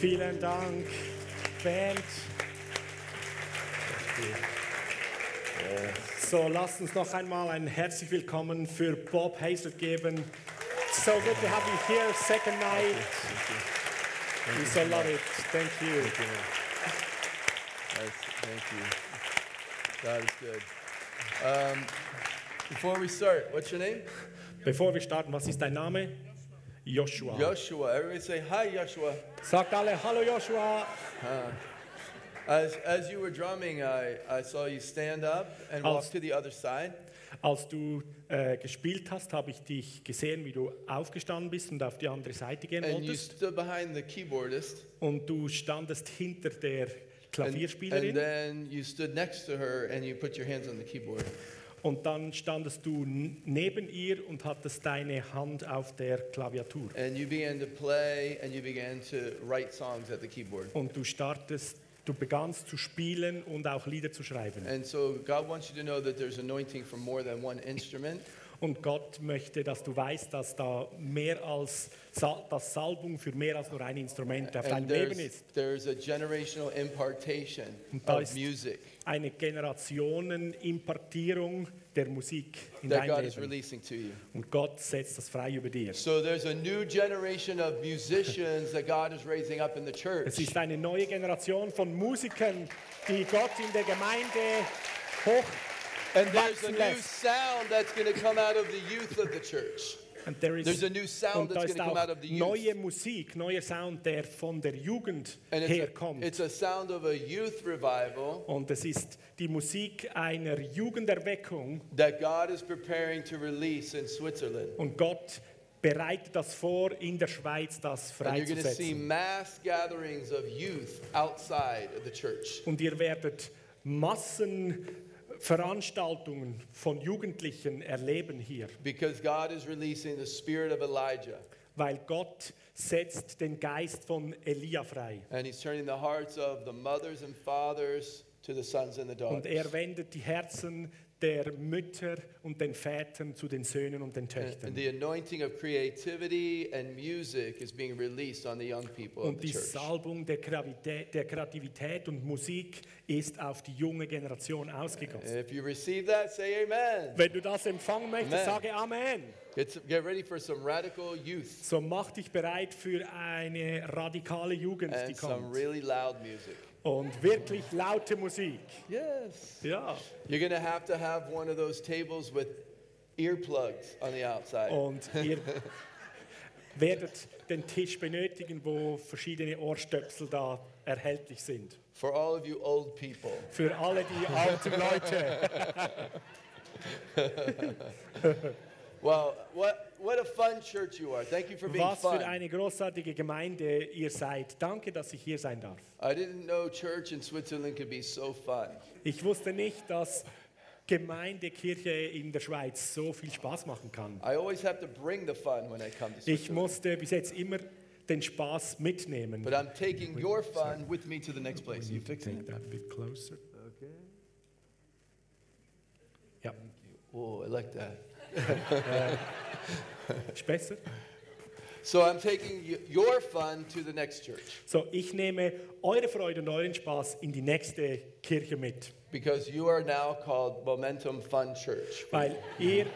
Vielen Dank, Band. So, lasst uns noch einmal ein herzlich willkommen für Bob Hazel geben. So good to have you here, second night. We so love it. Thank you. Thank you. God is good. Um, before we start, what's your name? Bevor wir starten, was ist dein Name? Joshua. Joshua. Everybody say hi, Joshua. Sagt alle Hallo Joshua. As, as you were drumming, I, I saw you stand up and Als- walk to the other side. Als du äh, gespielt hast, habe ich dich gesehen, wie du aufgestanden bist und auf die andere Seite gehen And you wolltest. stood behind the keyboardist. Und du standest hinter der And, and Klavierspielerin. then you stood next to her and you put your hands on the keyboard. Und dann standest du neben ihr und hattest deine Hand auf der Klaviatur. And you began to play and you began to write songs at the keyboard. Und du startest, du begannst zu spielen und auch Lieder zu schreiben. And so God wants you to know that there's anointing for more than one instrument. Und Gott möchte, dass du weißt, dass da mehr als Sa dass Salbung für mehr als nur ein Instrument auf deinem Leben ist. there's a generational impartation Und da of ist music eine Generationenimpartierung der Musik in that dein God is Leben. releasing to you. Und Gott setzt das frei über dir. So there's a new generation of musicians that God is raising up in the Es church. ist eine neue Generation von Musikern, die Gott in der Gemeinde hoch And there's a new sound that's going to come out of the youth of the church. And there is, There's a new sound und da that's ist to come out auch of the youth. neue Musik, neuer Sound, der von der Jugend And it's a, herkommt. it's a sound of a youth revival Und es ist die Musik einer Jugenderweckung that God is preparing to release in Switzerland. und Gott bereitet das vor, in der Schweiz das And you're going to see freizusetzen. mass gatherings of youth outside of the church. Und ihr werdet Massenveranstaltungen von Jugendlichen erleben hier, Because God is releasing the spirit of Elijah. weil Gott setzt den Geist von Elia frei. And he's turning the hearts of the mothers and fathers to the sons and the Und daughters. er wendet die Herzen der Mütter und den Vätern zu den Söhnen und den And Töchtern. the anointing of creativity and music is being released on the young people of Und die. Salbung der Kreativität, der Kreativität und Musik ist auf die junge Generation ausgegossen. If you receive that, say amen. Wenn du das empfangen möchtest, Amen. sage Amen. Get, get ready for some radical youth So mach dich bereit für eine radikale Jugend, die and some kommt. really loud music. Und wirklich laute Musik. Yes. Ja. You're going to have to have one of those tables with earplugs on the outside. Und ihr werdet den Tisch benötigen, wo verschiedene Ohrstöpsel da erhältlich sind. For all of you old people. Für alle die alten Leute. Well, what, what a fun church you are. Thank you for being Was für fun. eine großartige Gemeinde ihr seid. Danke, dass ich hier sein darf. I didn't know church in Switzerland could be so fun. Ich wusste nicht, dass Gemeinde, Kirche in der Schweiz so viel Spaß machen kann. I always have to bring the fun when I come to Ich Switzerland. musste bis jetzt immer den Spaß mitnehmen. But I'm taking your fun with me to the next place. You fixing Take it? that a bit closer. Okay. Ja, Oh, I like that. Ist besser. So I'm taking y- your fun to the next church So, ich nehme eure Freude und euren Spaß in die nächste Kirche mit, because you are now called Momentum Fun Church. weil ihr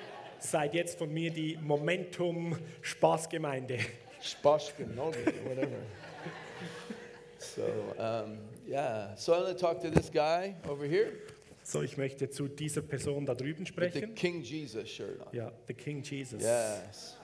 seid jetzt von mir die Momentum Spaßgemeinde. Sposhkanogi, whatever. so, um, yeah. So I'm going to talk to this guy over here So, ich möchte zu dieser Person da drüben with the sprechen. King Jesus shirt on. Ja, the King Jesus Yes.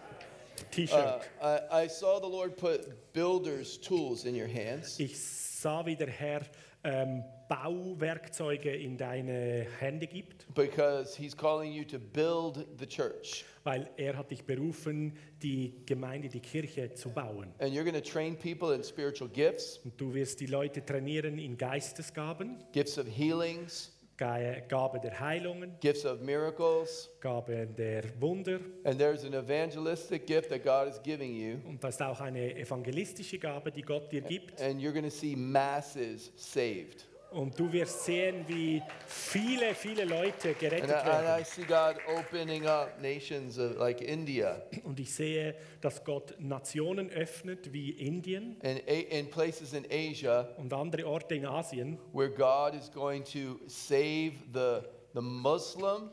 T-Shirt. Uh, I, I saw the Lord put builder's tools in your hands. Ich sah, wie der Herr ähm, Bauwerkzeuge in deine Hände gibt, Because he's calling you to build the church. weil er hat dich berufen, die Gemeinde, die Kirche zu bauen. And you're going to train people in spiritual gifts, Und du wirst die Leute trainieren in Geistesgaben, gifts of healings, Ga- Gabe der Heilungen, gifts of miracles. Gabe der Wunder. And there's an evangelistic gift that God is giving you. Und da ist auch eine evangelistische Gabe, die Gott dir gibt. And you're going to see masses saved. Und du wirst sehen, wie viele, viele Leute And gerettet I, and I werden. see God opening up nations of, like India Und ich sehe, dass Gott Nationen öffnet wie Indien and a- in places in Asia und andere Orte in Asien, where God is going to save the, the Muslim,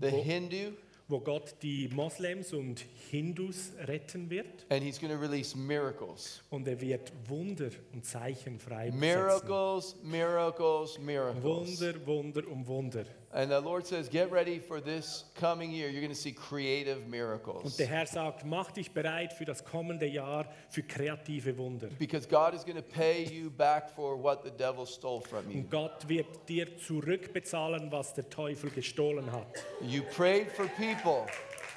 the Hindu, wo Gott die Moslems und Hindus retten wird. and He's going to release miracles. Und er wird Wunder und Zeichen freisetzen. Miracles, miracles, miracles. Wunder, Wunder um Wunder. And the Lord says, get ready for this coming year. You're going to see creative Und miracles. der Herr sagt, mach dich bereit für das kommende Jahr für kreative Wunder. Because God is going to pay you back for what the devil stole from you. Und Gott wird dir zurückbezahlen, was der Teufel gestohlen hat. You prayed for people.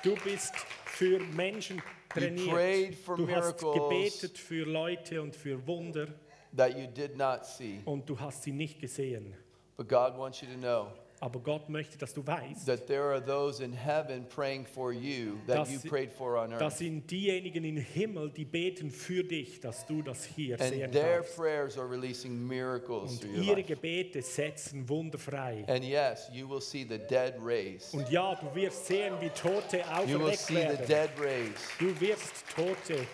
Du bist für Menschen trainiert. prayed for Du hast gebetet für Leute und für Wunder that you did not see. und du hast sie nicht gesehen. But God wants you to know Aber Gott möchte, dass du weißt, that there are those in heaven praying for you that Das you prayed for on das earth. sind diejenigen im Himmel, die beten für dich, dass du das hier sehen And their kannst. prayers are releasing miracles Und through your ihre life. Gebete setzen Wunder frei. And yes, you will see the dead raised. Und ja, du wirst sehen, wie Tote You will auferweckt see the werden. dead raised. Du wirst Tote.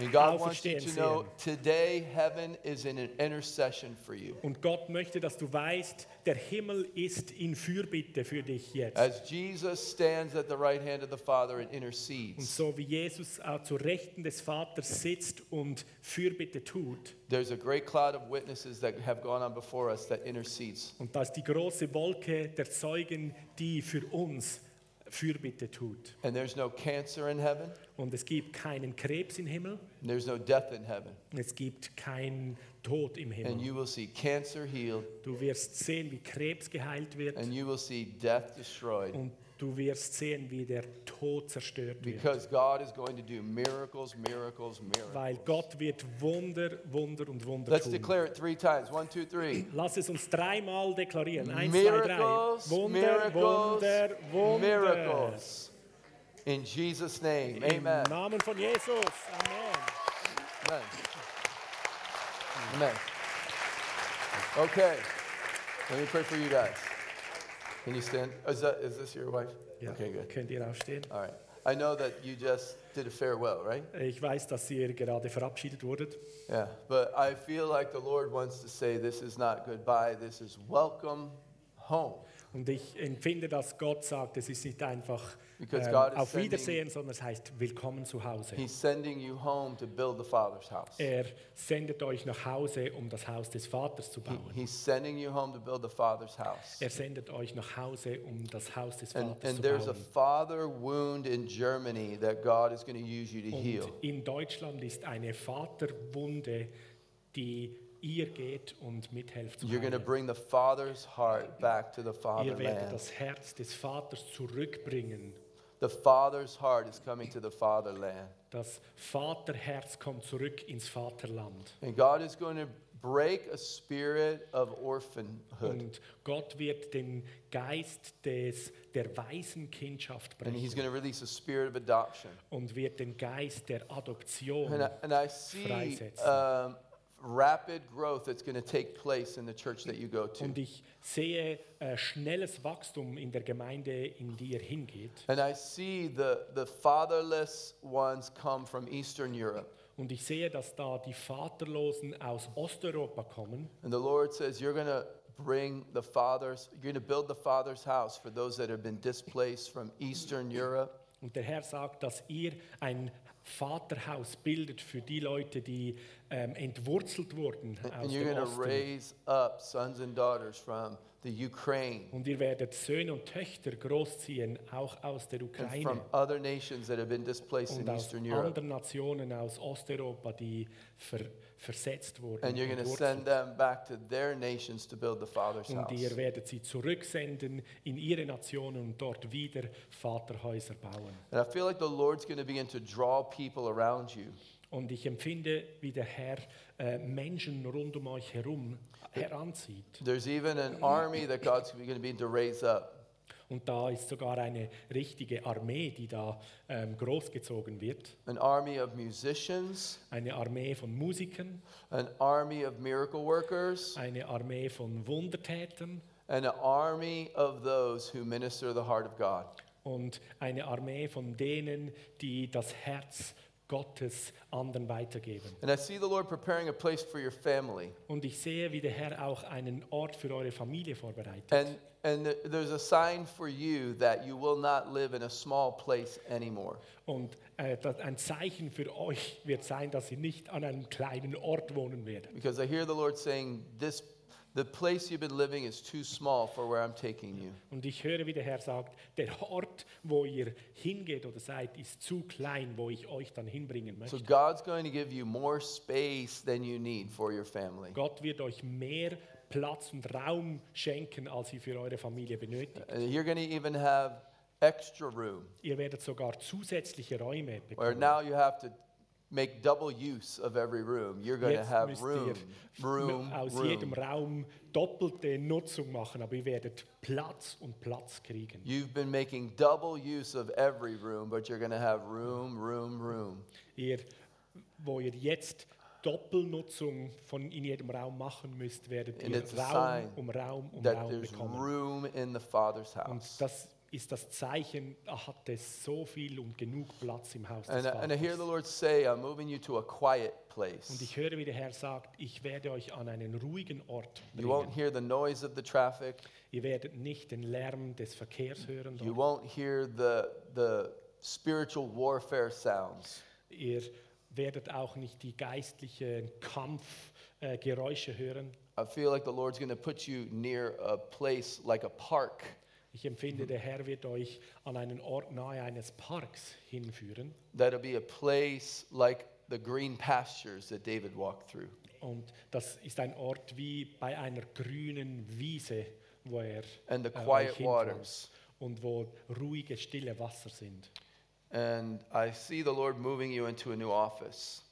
And God wants you Auferstehen to know today heaven is in an intercession for you. Und Gott möchte, dass du weißt, der Himmel ist in Fürbitte für dich jetzt. As Jesus stands at the right hand of the Father and Und intercedes, so wie Jesus auch zur Rechten des Vaters sitzt und Fürbitte tut, there's a great cloud of witnesses that have gone on before us that intercedes. und da ist die große Wolke der Zeugen, die für uns Fürbitte tut. And there's no cancer in heaven, Und es gibt keinen Krebs im Himmel, and there's no death in heaven. es gibt keinen Tod im Himmel. And you will see cancer healed, Du wirst sehen, wie Krebs geheilt wird, and you will see death destroyed. und du wirst sehen, wie der Tod zerstört wird. Because God is going to do miracles, miracles, Weil miracles. Gott wird Wunder, Wunder und Wunder Let's tun. declare it three times. One, two, three. Lass es uns dreimal deklarieren. Eins, zwei, drei. Miracles, Wunder, miracles, Wunder, Wunder. miracles. In Jesus' name, Im amen. Namen von Jesus. Amen. Amen. Amen. Okay, let me pray for you guys. Can you stand? Oh, is, that, is this your wife? Ja, Okay, good. könnt ihr aufstehen? All right. I know that you just did a farewell, right? Ich weiß, dass ihr gerade verabschiedet wurdet. Yeah, but I feel like the Lord wants to say this is not goodbye, this is welcome home. Und ich empfinde, dass Gott sagt, es ist nicht einfach ähm, auf Wiedersehen, sondern es heißt Willkommen zu Hause. He's sending you home to build the Father's house. Er sendet euch nach Hause, um das Haus des Vaters zu bauen. he's sending you home to build the Father's house. Er sendet euch nach Hause, um das Haus des And, Vaters and zu there's a bauen. father wound in Germany that God is going to use you to heal. Und in Deutschland ist eine Vaterwunde, die ihr geht und mithelft zu You're going to bring the father's heart back to the Ihr werdet fatherland. das Herz des Vaters zurückbringen. The father's heart is coming to the fatherland. Das Vaterherz kommt zurück ins Vaterland. And God is going to break a spirit of orphanhood. Und Gott wird den Geist des, der Waisenkindschaft And he's brechen going to release a spirit of adoption. und wird den Geist der Adoption And I, and I see Freisetzen. um, rapid growth that's going to take place in the church that you go to. Und ich sehe äh, schnelles Wachstum in der Gemeinde, in die ihr hingeht. And I see the, the fatherless ones come from Eastern Europe. Und ich sehe, dass da die Vaterlosen aus Osteuropa kommen. And the Lord says, You're going to bring the fathers, you're going to build the father's house for those that have been displaced from Eastern Europe. Und der Herr sagt, dass ihr ein Vaterhaus bildet für die Leute, die ähm, entwurzelt wurden And aus you're dem Osten. raise up sons and daughters from the Ukraine Und ihr werdet Söhne und Töchter großziehen, auch aus der and from Ukraine other nations that have been displaced in und aus Eastern Europe. anderen Nationen aus Osteuropa, die ver, versetzt wurden. And you're going to entwurzelt. send them back to their nations to build the Father's Und ihr werdet sie zurücksenden in ihre Nationen und dort wieder Vaterhäuser bauen. And I feel like the Lord's going to begin to draw people around you. Und ich empfinde, wie der Herr äh, Menschen rund um euch herum heranzieht. There's even an army that God's going to begin to raise up. Und da ist sogar eine richtige Armee, die da ähm, großgezogen wird. an army of musicians, Eine Armee von Musikern, an army of miracle workers, eine Armee von Wundertätern and an army of those who minister the heart of God. und eine Armee von denen, die das Herz Gottes anderen weitergeben. And I see the Lord preparing a place for your family. Und ich sehe, wie der Herr auch einen Ort für eure Familie vorbereitet. And, and th- there's a sign for you that you will not live in a small place anymore. Und äh, ein Zeichen für euch wird sein, dass ihr nicht an einem kleinen Ort wohnen werdet. Because I hear the Lord saying, this, the place you've been living is too small for where I'm taking you. Und ich höre, wie der Herr sagt, der Ort, wo ihr hingeht oder seid, ist zu klein, wo ich euch dann hinbringen So möchte. God's going to give you more space than you need for your family. Gott wird euch mehr Platz und Raum schenken, als ihr für eure Familie benötigt. And you're going to even have extra room, Ihr werdet sogar zusätzliche Räume where bekommen. now you have to make double use of every room. You're going to have room, room, aus jedem room. Raum doppelte Nutzung machen, aber ihr werdet Platz und Platz kriegen. You've been making double use of every room, but you're going to have room, room, room. Ihr, wo ihr jetzt Doppelnutzung von in jedem Raum machen müsst, werdet ihr Raum um Raum um Raum bekommen. room in the Father's Und house. das ist das Zeichen, da hat es so viel und genug Platz im Haus des And, I- and I hear the Vaters. Lord say, I'm moving you to a quiet Und place. ich höre, wie der Herr sagt, ich werde euch an einen ruhigen Ort You won't bringen. hear the noise of the traffic. Ihr werdet nicht den Lärm des Verkehrs hören. You dort. won't hear the, the spiritual warfare sounds. Ihr werdet auch nicht die geistlichen Kampfgeräusche äh, Geräusche hören. I feel like the Lord's going to put you near a place like a park Ich empfinde, der Herr wird euch an einen Ort nahe eines Parks hinführen. that'll be a place like the green pastures that David walked through. Und das ist ein Ort wie bei einer grünen Wiese, wo er And the äh, euch quiet hinführt waters. und wo ruhige, stille Wasser sind. And I see the Lord moving you into a new office.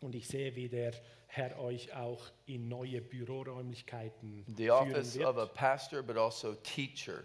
Und ich sehe, wie der Herr euch auch in neue Büroräumlichkeiten The führen office of a wird. pastor, but also teacher.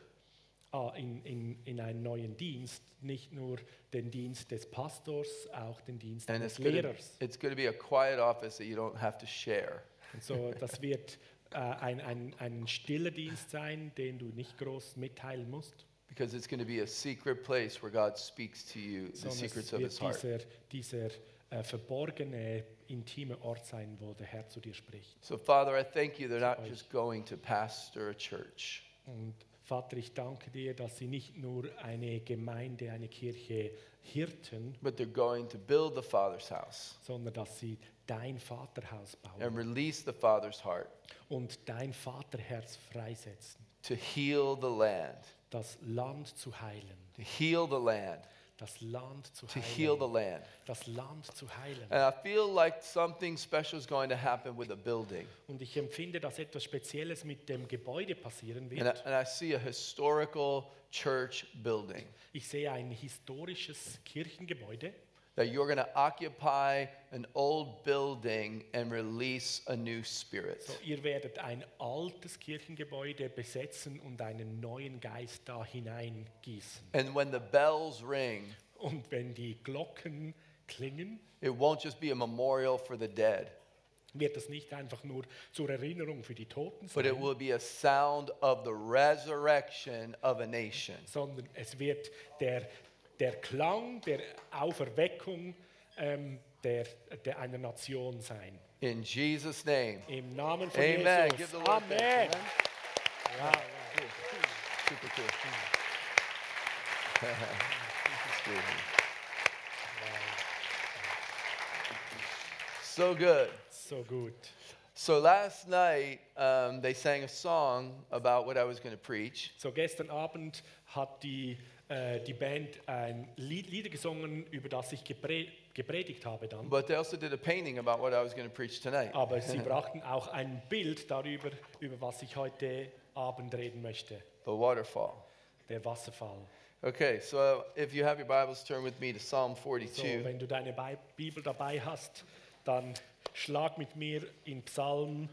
Ah, in, in, in einen neuen Dienst, nicht nur den Dienst des Pastors, auch den Dienst And eines it's gonna, Lehrers. it's going to be a quiet office that you don't have to share. Und so, das wird äh, ein, ein, ein stiller Dienst sein, den du nicht groß mitteilen musst, Because it's going to be a secret place where God speaks to you the sondern secrets es of wird his heart. dieser, dieser äh, verborgene, intime Ort sein, wo der Herr zu dir spricht. So, Father, I thank you they're not just going to pastor a church, Und Vater, ich danke dir, dass sie nicht nur eine Gemeinde, eine Kirche hirten, but they're going to build the Father's house sondern dass sie dein Vaterhaus and bauen release the Father's heart und dein Vaterherz freisetzen, to heal the land, das Land zu heilen, to heal the land, das Land zu to heal the heilen, land. das Land zu heilen. And I feel like something special is going to happen with a building. Und ich empfinde, dass etwas Spezielles mit dem Gebäude passieren And I, wird. and I see a historical church building Ich sehe ein historisches Kirchengebäude, that you're going to occupy an old building and release a new spirit. so ihr werdet ein altes Kirchengebäude besetzen und einen neuen Geist da hineingießen. And when the bells ring, Und wenn die Glocken klingen, it won't just be a memorial for the dead, wird das nicht einfach nur zur Erinnerung für die Toten but it sein, will be a sound of the resurrection of a nation. sondern es wird der, der Klang der Auferweckung ähm, der, der einer Nation sein. In Jesus' name. Im Namen von Amen. Jesus. Amen. thanks. Amen. Wow, wow. Super cool. It's good. So good. So gut. So last night, um, they sang a song about what I was going to preach. So gestern Abend hat die, äh, die Band ein Lied, Lieder gesungen, über das ich gepre gepredigt habe dann. But they also did a painting about what I was going to preach tonight. Aber sie brachten auch ein Bild darüber, über was ich heute Abend reden möchte. The waterfall. Der Wasserfall. Okay, so if you have your Bibles, turn with me to Psalm So, 42. wenn du deine Bi- Bibel dabei hast, dann schlag mit mir in Psalm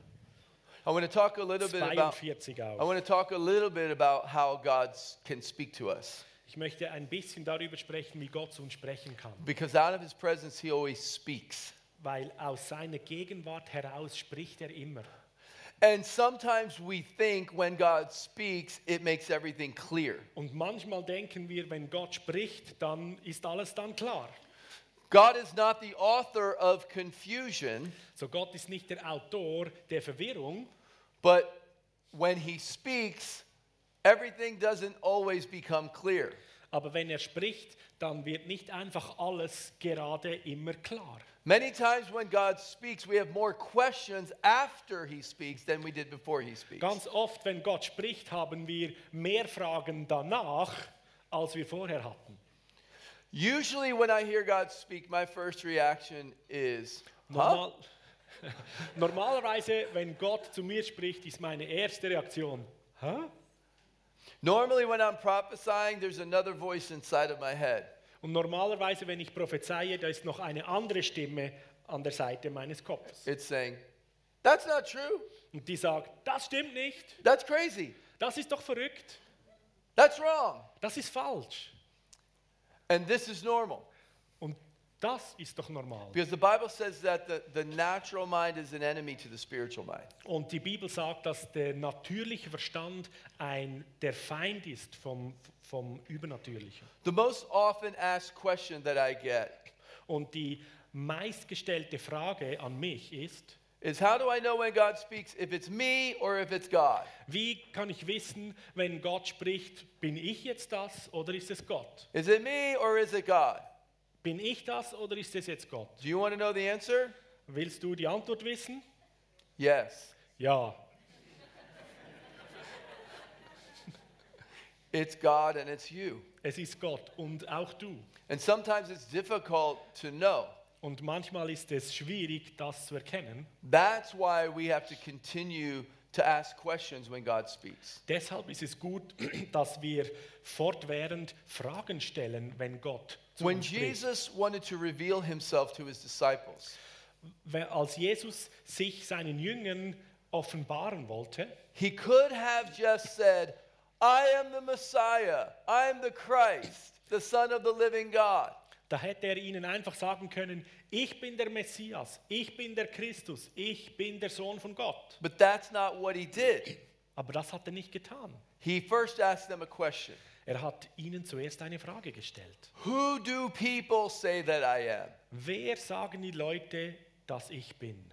I want to talk a little bit about 42 I want to talk a little bit about how God can speak to us. Ich möchte ein bisschen darüber sprechen, wie Gott zu uns sprechen kann. Because out of his presence he always speaks. Weil aus seiner Gegenwart heraus spricht er immer. And sometimes we think when God speaks, it makes everything clear. Und manchmal denken wir, wenn Gott spricht, dann ist alles dann klar. God is not the author of confusion, So Gott ist nicht der Autor der Verwirrung, but when he speaks, everything doesn't always become clear. aber wenn er spricht, dann wird nicht einfach alles gerade immer klar. Many times when God speaks, we have more questions after he speaks than we did before he speaks. Ganz oft, wenn Gott spricht, haben wir mehr Fragen danach, als wir vorher hatten. Usually, when I hear God speak, my first reaction is, huh? Normal, normalerweise, wenn Gott zu mir spricht, ist meine erste Reaktion, hä? Normally, when I'm prophesying, there's another voice inside of my head. Und normalerweise, wenn ich prophezeie, da ist noch eine andere Stimme an der Seite meines Kopfes. It's saying, That's not true. Und die sagt, das stimmt nicht, That's crazy. das ist doch verrückt, That's wrong. das ist falsch. And this is normal. Das ist doch normal. Because the Bible says that the, the natural mind is an enemy to the spiritual mind. Und die Bibel sagt, dass der natürliche Verstand ein, der Feind ist vom, vom Übernatürlichen. The most often asked question that I get Und die meistgestellte Frage an mich ist, is how do I know when God speaks if it's me or if it's God? wie kann ich wissen, wenn Gott spricht, bin ich jetzt das oder ist es Gott? Is it me or is it God? Bin ich das oder ist es jetzt Gott? Do you want to know the answer? Willst du die Antwort wissen? Yes. Ja, It's God and it's you. es ist Gott und auch du. And sometimes it's difficult to know. Und manchmal ist es schwierig, das zu erkennen. That's why we have to continue to ask questions when God speaks. Deshalb ist es gut, dass wir fortwährend Fragen stellen, wenn Gott zu When. Jesus wanted to reveal himself to his disciples, Als Jesus sich seinen Jüngern offenbaren wollte, he could have just said, I am the Messiah, I am the Christ, the Son of the living God. da hätte er ihnen einfach sagen können, ich bin der Messias, ich bin der Christus, ich bin der Sohn von Gott. But that's not what he did. Aber das hat er nicht getan. He first asked them a question Er hat ihnen zuerst eine Frage gestellt. Who do people say that I am? Wer sagen die Leute, dass ich bin?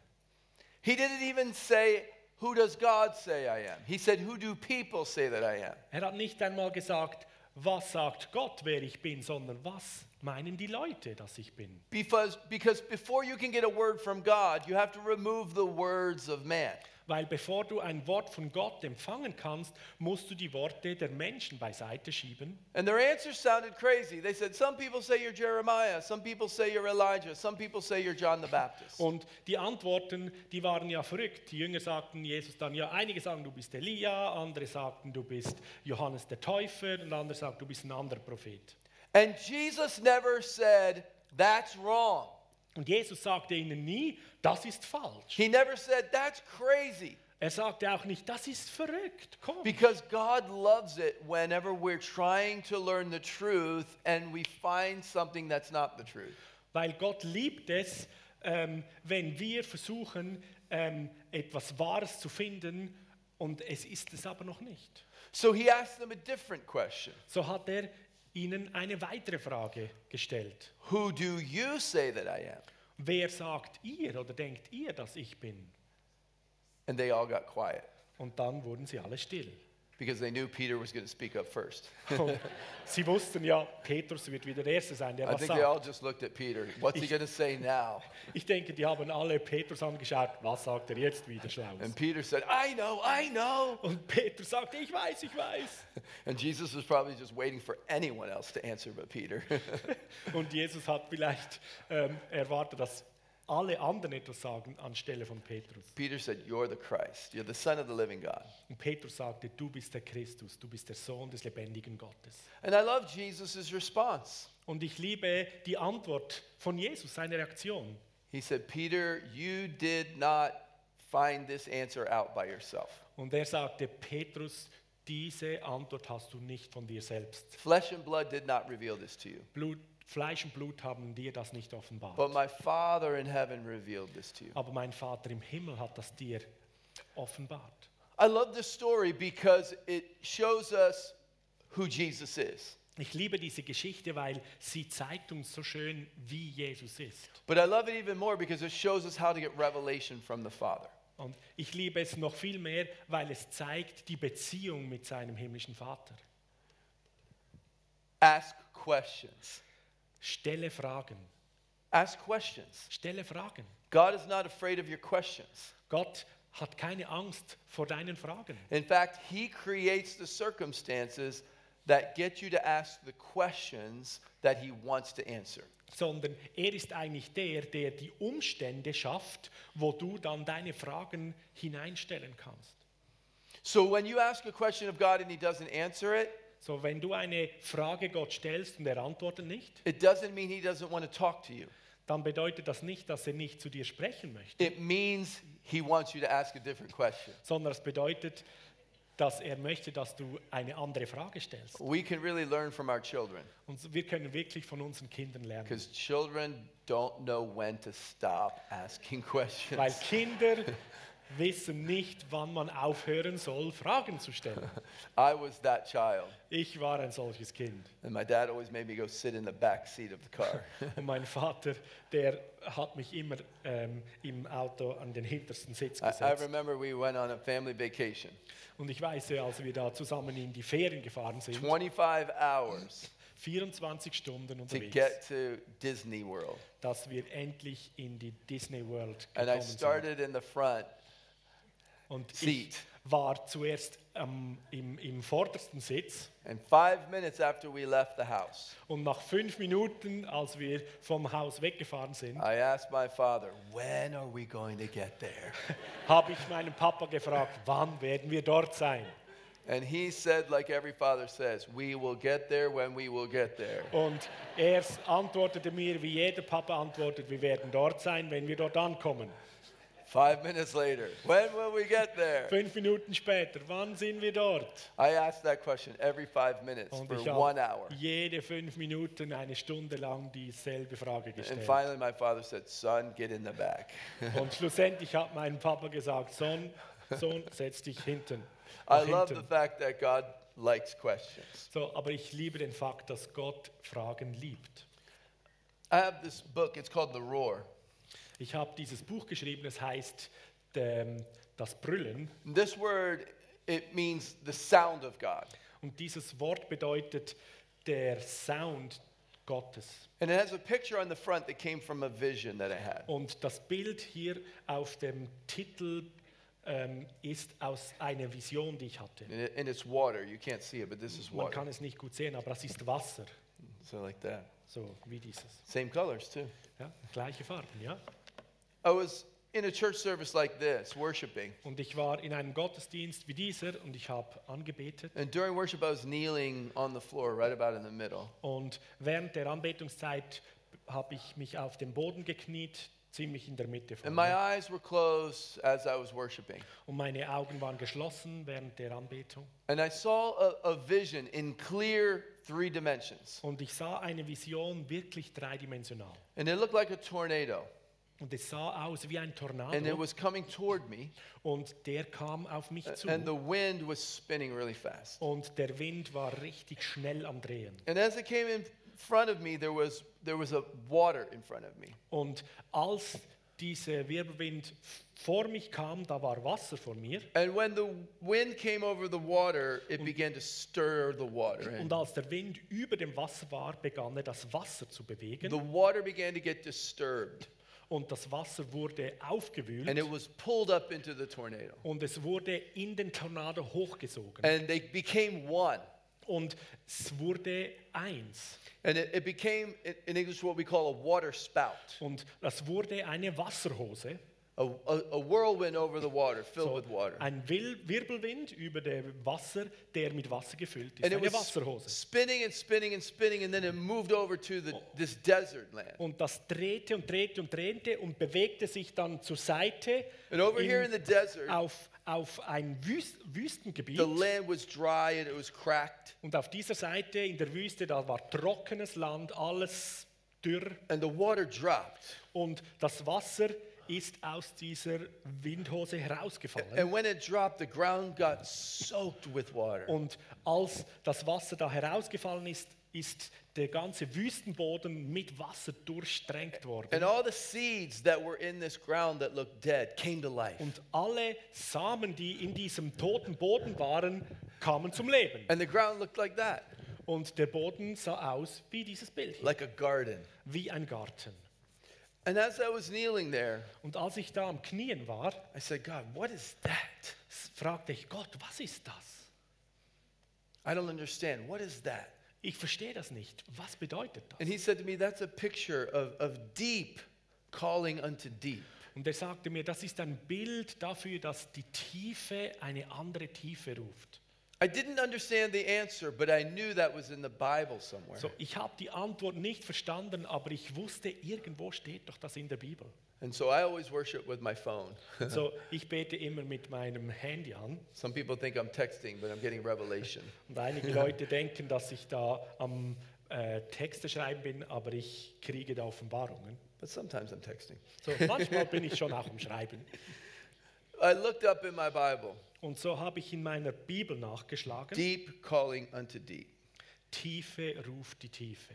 He didn't even say, Who does God say I am? He said, Who do people say that I am? Er hat nicht einmal gesagt, was sagt Gott, wer ich bin, sondern was meinen die Leute, dass ich bin. Because, because before you can get a word from God, you have to remove the words of man. Weil bevor du ein Wort von Gott empfangen kannst, musst du die Worte der Menschen beiseite schieben. And their answers sounded crazy. They said, Some people say you're Jeremiah, some people say you're Elijah, some people say you're John the Baptist. Und die Antworten, die waren ja verrückt. Die Jünger sagten Jesus dann, ja, einige sagen, du bist Elia, andere sagten, du bist Johannes der Täufer und andere sagten, du bist ein anderer Prophet. And Jesus never said, That's wrong. Und Jesus sagte ihnen nie, das ist falsch. He never said, That's crazy. Er sagte auch nicht, das ist verrückt. Komm. Because God loves it whenever we're trying to learn the truth and we find something that's not the truth. Weil Gott liebt es, ähm, wenn wir versuchen, ähm, etwas Wahres zu finden und es ist es aber noch nicht. So he asked them a different question So hat er ihnen eine weitere Frage gestellt. Who do you say that I am? Wer sagt ihr oder denkt ihr, dass ich bin? And they all got quiet Und dann wurden sie alle still. Because they knew Peter was going to speak up first. Sie wussten ja, Petrus wird wieder der Erste sein, der I was think they all just looked at Peter. What's he going to say now? Ich denke, die haben alle Petrus angeschaut, was sagt er jetzt wieder Schlaues? And Peter said, I know, I know. Und Petrus sagte, ich weiß, ich weiß. And Jesus was probably just waiting for anyone else to answer but Peter. Und Jesus hat vielleicht ähm, erwartet, dass alle anderen etwas sagen anstelle von Petrus. Peter said, You're the Christ. You're the Son of the living God. Und Petrus sagte, du bist der Christus, du bist der Sohn des lebendigen Gottes. And I love Jesus' response. Und ich liebe die Antwort von Jesus, seine Reaktion. He said, Peter, you did not find this answer out by yourself. Und er sagte, Petrus, diese Antwort hast du nicht von dir selbst. Flesh and blood did not reveal this to you, Blut, Fleisch und Blut haben dir das nicht offenbart. but my Father in heaven revealed this to you. Aber mein Vater im Himmel hat das dir offenbart. I love this story because it shows us who Jesus is. Ich liebe diese Geschichte, weil sie zeigt uns so schön, wie Jesus ist. But I love it even more because it shows us how to get revelation from the Father. Und ich liebe es noch viel mehr, weil es zeigt die Beziehung mit seinem himmlischen Vater. Ask questions. Stelle Fragen. Ask questions. Stelle Fragen. God is not afraid of your questions. Gott hat keine Angst vor deinen Fragen. In fact, He creates the circumstances that get you to ask the questions that He wants to answer. sondern er ist eigentlich der, der die Umstände schafft, wo du dann deine Fragen hineinstellen kannst. So when you ask a question of God and He doesn't answer it, So, wenn du eine Frage Gott stellst und er antwortet nicht, it doesn't mean He doesn't want to talk to you. dann bedeutet das nicht, dass er nicht zu dir sprechen möchte, It means He wants you to ask a different question. sondern es bedeutet, dass er möchte, dass du eine andere Frage stellst. We can really learn from our children Und wir können wirklich von unseren Kindern lernen. because children don't know when to stop asking questions. Weil Kinder wissen nicht, wann man aufhören soll, Fragen zu stellen. I was that child, Ich war ein solches Kind. and my dad always made me go sit in the back seat of the car. Und mein Vater, der hat mich immer ähm, im Auto an den hintersten Sitz I, I gesetzt. remember we went on a family vacation, Und ich weiß, als wir da zusammen in die Ferien gefahren sind, 25 hours 24 Stunden to unterwegs, get to Disney World. dass wir endlich in die Disney World And I gekommen sind. started in the front Und ich war zuerst ähm, im, im vordersten Sitz And five minutes after we left the house, und nach fünf Minuten, als wir vom Haus weggefahren sind, I asked my father, When are we going to get there? habe ich meinen Papa gefragt, wann werden wir dort sein? And he said, like every father says, We will get there when we will get there. Und er antwortete mir, wie jeder Papa antwortet, wir werden dort sein, wenn wir dort ankommen. Five minutes later, when will we get there? Fünf Minuten später, wann sind wir dort? I asked that question every five minutes Und for ich one hour. jede fünf Minuten eine Stunde lang dieselbe Frage And gestellt. finally, my father said, Son, get in the back. Und schlussendlich hat mein Papa gesagt, Sohn, Sohn, setz dich hinten. I love the fact that God likes questions. So, aber ich liebe den Fakt, dass Gott Fragen liebt. I have this book, it's called The Roar. Ich habe dieses Buch geschrieben, es heißt ähm, Das Brüllen. And This word, it means the sound of God. Und dieses Wort bedeutet der Sound Gottes. And it has a picture on the front that came from a vision that I had. Und das Bild hier auf dem Titel ähm, ist aus einer Vision, die ich hatte. And, it, and it's water. You can't see it, but this is Man water. kann es nicht gut sehen, aber das ist Wasser, So, like that. so wie dieses. Same colors, too. Ja, gleiche Farben, ja. I was in a church service like this, worshiping. Und ich war in einem Gottesdienst wie dieser und ich habe angebetet. And during worship, I was kneeling on the floor, right about in the middle. Und während der Anbetungszeit habe ich mich auf den Boden gekniet, ziemlich in der Mitte von And my mir. eyes were closed as I was worshiping. Und meine Augen waren geschlossen während der Anbetung. And I saw a, a vision in clear three dimensions. Und ich sah eine Vision wirklich dreidimensional. And it looked like a tornado. Und es sah aus wie ein And it Tornado. was coming toward me. Und der kam auf mich zu. And the wind was spinning really fast. Und der Wind war richtig schnell am Drehen. And as it came in front of me, there was, there was a water in front of me. Und als dieser Wirbelwind vor mich kam, da war Wasser vor mir. And when the wind came over the water, it began to stir the water. Und And als der Wind über dem Wasser war, begann er das Wasser zu bewegen. the water began to get disturbed. Und das Wasser wurde aufgewühlt. And it was pulled up into the tornado. Und es wurde in den Tornado hochgesogen. And they became one. Und es wurde eins. And it, it became, in in English, what we call a water spout. Und das wurde eine Wasserhose. A, a, whirlwind over the water, filled So, with water. ein Wirbelwind über dem Wasser, der mit Wasser gefüllt ist. And Eine was Wasserhose. spinning and spinning and spinning, and then it moved over to the, this desert land. Und das drehte und drehte und drehte und bewegte sich dann zur Seite And over here in in, the desert, auf, auf ein Wüst Wüstengebiet. the land was dry and it was cracked, Und auf dieser Seite in der Wüste, da war trockenes Land, alles dürr. and the water dropped. Und das Wasser ist aus dieser Windhose herausgefallen. And when it dropped, the ground got soaked with water. Und als das Wasser da herausgefallen ist, ist der ganze Wüstenboden mit Wasser durchsträngt worden. And all the seeds that were in this ground that looked dead came to life. Und alle Samen, die in diesem toten Boden waren, kamen zum Leben. And the ground looked like that, Und der Boden sah aus wie dieses Bild, hier, like a garden. wie ein Garten. And as I was kneeling there, Und als ich da am Knien war, I said, God, what is that? fragte ich Gott, was ist das? I don't understand. What is that? Ich verstehe das nicht. Was bedeutet das? And he said to me, That's a picture of, of deep calling unto deep. Und er sagte mir, das ist ein Bild dafür, dass die Tiefe eine andere Tiefe ruft. I didn't understand the answer, but I knew that was in the Bible somewhere. So, ich habe die Antwort nicht verstanden, aber ich wusste, irgendwo steht doch das in der Bibel. And so I always worship with my phone. So, ich bete immer mit meinem Handy an. Some people think I'm texting, but I'm getting revelation. Und einige Leute denken, dass ich da am äh, Texte schreiben bin, aber ich kriege da Offenbarungen. But sometimes I'm texting. So, manchmal bin ich schon auch am Schreiben. I looked up in my Bible, Und so habe ich in meiner Bibel nachgeschlagen. deep calling unto deep. Tiefe ruft die Tiefe.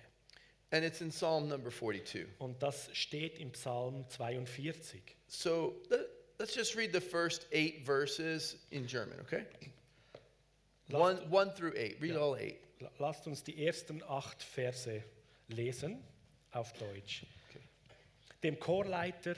And it's in Psalm number 42. Und das steht im Psalm 42. So let, let's just read the first eight verses in German, okay? One, one through eight. Read all eight. La- Lasst uns die ersten acht Verse lesen auf Deutsch. Dem Chorleiter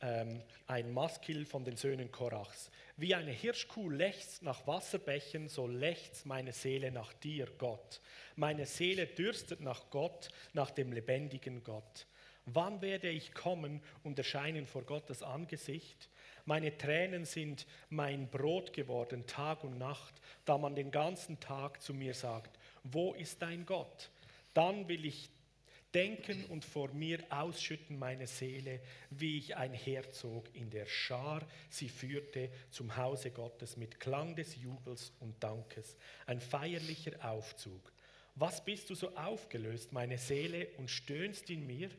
ähm, ein Maskil von den Söhnen Korachs. Wie eine Hirschkuh lechzt nach Wasserbächen, so lechzt meine Seele nach dir, Gott. Meine Seele dürstet nach Gott, nach dem lebendigen Gott. Wann werde ich kommen und erscheinen vor Gottes Angesicht? Meine Tränen sind mein Brot geworden, Tag und Nacht, da man den ganzen Tag zu mir sagt, wo ist dein Gott? Dann will ich denken und vor mir ausschütten meine Seele, wie ich einherzog in der Schar sie führte zum Hause Gottes mit Klang des Jubels und Dankes, ein feierlicher Aufzug. Was bist du so aufgelöst, meine Seele, und stöhnst in mir?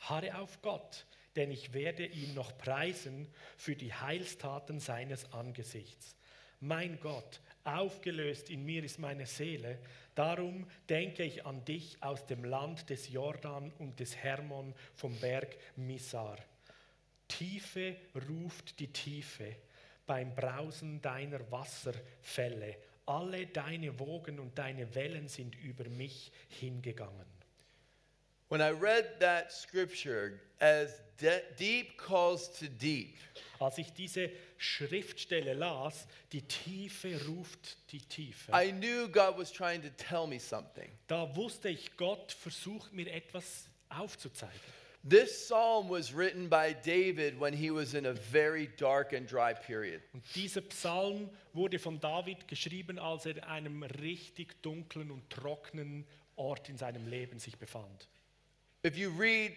Harre auf Gott, denn ich werde ihn noch preisen für die Heilstaten seines Angesichts. Mein Gott, aufgelöst in mir ist meine Seele, darum denke ich an dich aus dem Land des Jordan und des Hermon vom Berg Missar. Tiefe ruft die Tiefe beim Brausen deiner Wasserfälle. Alle deine Wogen und deine Wellen sind über mich hingegangen. When I read that scripture, as de- deep calls to deep, Als ich diese Schriftstelle las, die Tiefe ruft die Tiefe, I knew God was trying to tell me something. da wusste ich, Gott versucht mir etwas aufzuzeigen. This psalm was written by David when he was in a very dark and dry period. Und dieser Psalm wurde von David geschrieben, als er in einem richtig dunklen und trockenen Ort in seinem Leben sich befand. If you read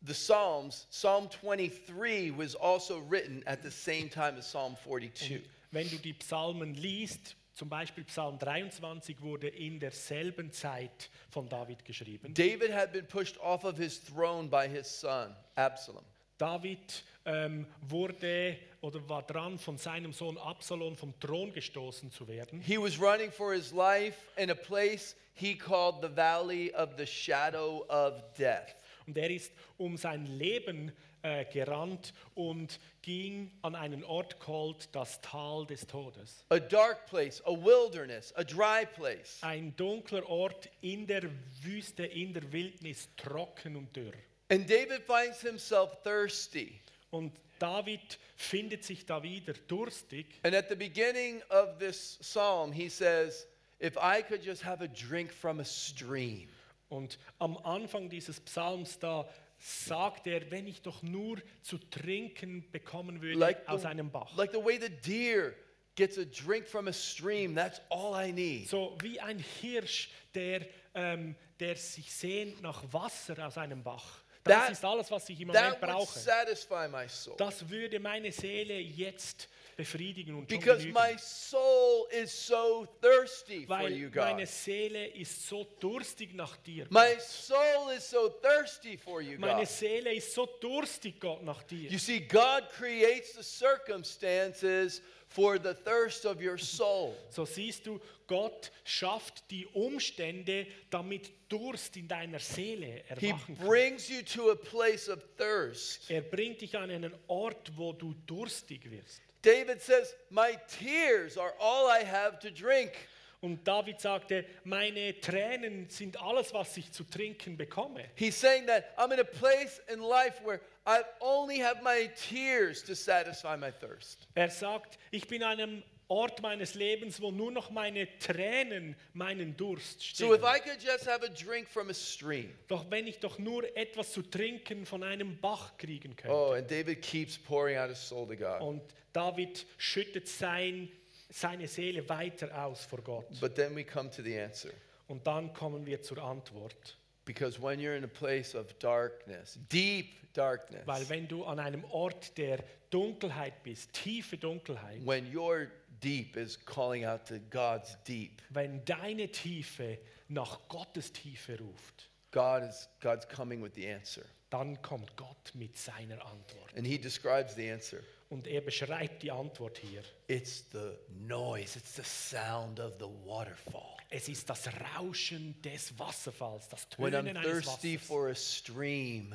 the Psalms, Psalm 23 was also written at the same time as Psalm 42. Wenn du die Psalmen liest, zum Beispiel Psalm 23 wurde in derselben Zeit von David geschrieben. David had been pushed off of his throne by his son, Absalom. David ähm, wurde oder war dran, von seinem Sohn Absalom vom Thron gestoßen zu werden. He was running for his life in a place he called the valley of the shadow of death. Und er ist um sein Leben äh, gerannt und ging an einen Ort called das Tal des Todes. A dark place, a wilderness, a dry place. Ein dunkler Ort in der Wüste, in der Wildnis, trocken und dürr. And David finds himself thirsty. Und David findet sich da wieder durstig. And at the beginning of this psalm, he says, If I could just have a drink from a stream. Und am Anfang dieses Psalms da sagt er, wenn ich doch nur zu trinken bekommen würde like aus the, einem Bach. like the way the deer gets a drink from a stream, that's all I need. So wie ein Hirsch, der, ähm, der sich sehnt nach Wasser aus einem Bach. Das That- ist alles, was ich im Moment brauche. satisfy my soul. Das würde meine Seele jetzt befriedigen und Because genügen. my soul is so thirsty for Weil you, meine God. Seele ist so durstig nach dir. My soul is so thirsty for you, Meine God. Seele ist so durstig, Gott, nach dir. You see, God creates the circumstances for the thirst of your soul. So siehst du, Gott schafft die Umstände, damit Durst in deiner Seele erwachen kann. brings you to a place of thirst. Er bringt dich an einen Ort, wo du durstig wirst. David says, My tears are all I have to drink. Und David sagte, meine Tränen sind alles, was ich zu trinken bekomme. He's saying that I'm in a place in life where I only have my tears to satisfy my thirst. Er sagt, ich bin an einem Ort meines Lebens, wo nur noch meine Tränen meinen Durst So if stillen. I could just have a drink from a stream. Doch wenn ich doch nur etwas zu trinken von einem Bach kriegen könnte. Oh, and David keeps pouring out his soul to God. Und David schüttet sein, seine Seele weiter aus vor Gott. But then we come to the answer. Und dann kommen wir zur Antwort. Because when you're in a place of darkness, deep darkness, Weil wenn du an einem Ort der Dunkelheit bist, tiefe Dunkelheit, when your deep is calling out to God's deep, wenn deine Tiefe nach Gottes Tiefe ruft, God is God's coming with the answer. dann kommt Gott mit seiner Antwort. And he describes the answer. Und er beschreibt die Antwort hier. It's the noise, it's the sound of the waterfall. Es ist das Rauschen des Wasserfalls, das When I'm Tönen eines thirsty Wassers. for a stream,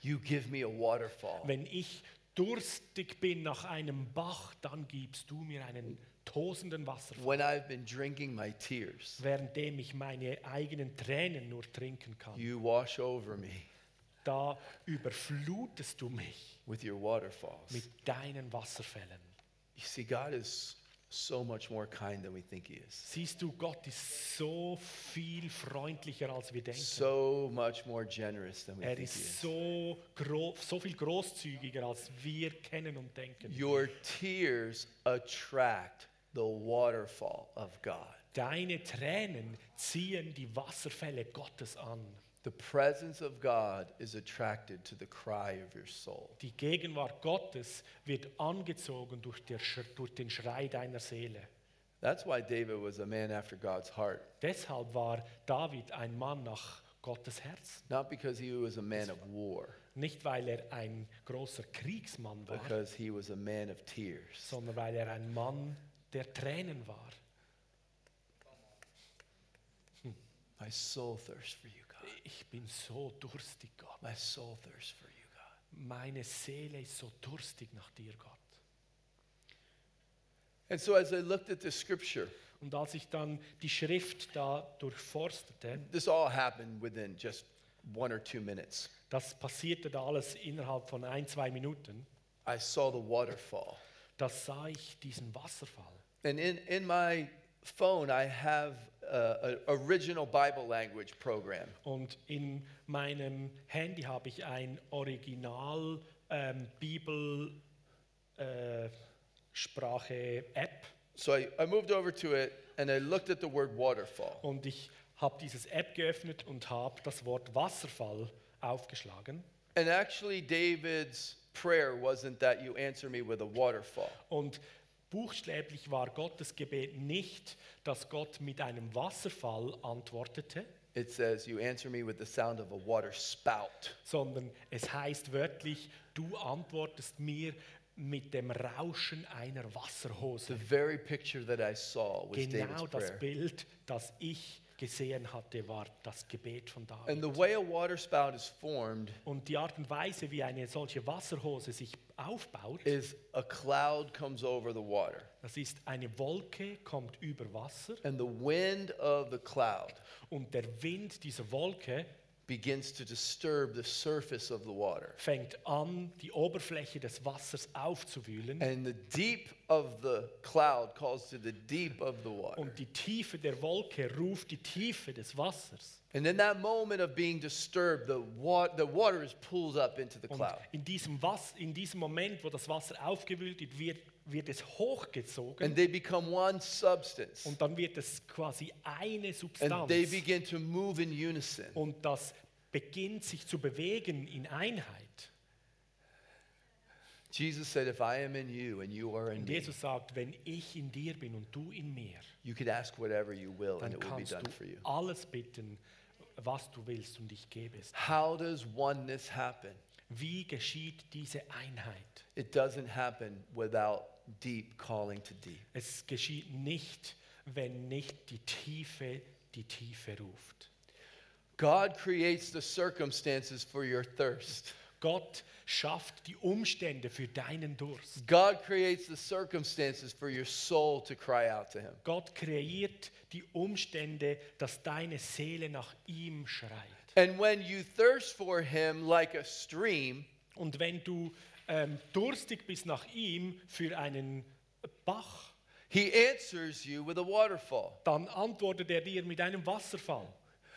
you give me a waterfall. Wenn ich durstig bin nach einem Bach, dann gibst du mir einen tosenden Wasserfall, When I've been drinking my tears, währenddem ich meine eigenen Tränen nur trinken kann. you wash over me Da überflutest du mich with your waterfalls. mit deinen Wasserfällen. You see, God is so much more kind than we think He is. Siehst du, Gott ist so viel freundlicher, als wir denken. So much more generous than we er think He ist is. so, so viel großzügiger, als wir kennen und denken. Your tears attract the waterfall of God. Deine Tränen ziehen die Wasserfälle Gottes an. The presence of God is attracted to the cry of your soul. Die Gegenwart Gottes wird angezogen durch, der, durch den Schrei deiner Seele. That's why David was a man after God's heart. Deshalb war David ein Mann nach Gottes Herz. Not because he was a man of war, Nicht, weil er ein großer Kriegsmann war, because he was a man of tears. sondern weil er ein Mann der Tränen war. My soul thirsts for you. Ich bin so durstig, Gott. My soul thirsts for you, God. Meine Seele ist so durstig nach dir, Gott. And so as I looked at this scripture, Und als ich dann die Schrift da durchforstete, this all happened within just one or two minutes. das passierte da alles innerhalb von ein, zwei Minuten, I saw the waterfall. da sah ich diesen Wasserfall. And in, in my phone, I have an original Bible language program. Und in meinem Handy habe ich ein Original ähm, Bibel äh, Sprache App So I, I moved over to it and I looked at the word waterfall. und ich habe dieses App geöffnet und habe das Wort Wasserfall aufgeschlagen. And actually, David's prayer wasn't that you answer me with a waterfall. Und buchstäblich war Gottes Gebet nicht, dass Gott mit einem Wasserfall antwortete, It says, You answer me with the sound of a water spout. sondern es heißt wörtlich, du antwortest mir mit dem Rauschen einer The Wasserhose. very picture that I saw was Genau David's das prayer. Bild, das ich gesehen hatte, war das Gebet von And the David. way a water spout is formed Und die Art und Weise, wie eine solche Wasserhose sich aufbaut, is a cloud comes over the water. das ist eine Wolke, kommt über Wasser And the wind of the cloud und der Wind dieser Wolke begins to disturb the surface of the water. fängt an, die Oberfläche des Wassers aufzuwühlen. And the deep of the cloud calls to the deep of the water. Und die Tiefe der Wolke ruft die Tiefe des Wassers. And in that moment of being disturbed, the, wa- the water is pulled up into the Und cloud. in diesem, Was in diesem Moment, wo das Wasser aufgewühlt wird, wird, wird es hochgezogen. And they become one substance. Und dann wird es quasi eine And Substanz. they begin to move in unison. Und das beginnt sich zu bewegen in Einheit. Jesus said, If I am in you and you are in Und me, Jesus sagt, wenn ich in dir bin und du in mir, you could ask whatever you will and it will be done for you. alles bitten, was du willst und ich gebe es. How does oneness happen? Wie geschieht diese Einheit? It doesn't happen without deep calling to deep. Es geschieht nicht, wenn nicht die Tiefe die Tiefe ruft. God creates the circumstances for your thirst. Gott schafft die Umstände für deinen Durst. God creates the circumstances for your soul to cry out to Him. Gott kreiert die Umstände, dass deine Seele nach ihm schreit. And when you thirst for Him like a stream, Und wenn du ähm, durstig bist nach ihm für einen Bach, He answers you with a waterfall. dann antwortet er dir mit einem Wasserfall.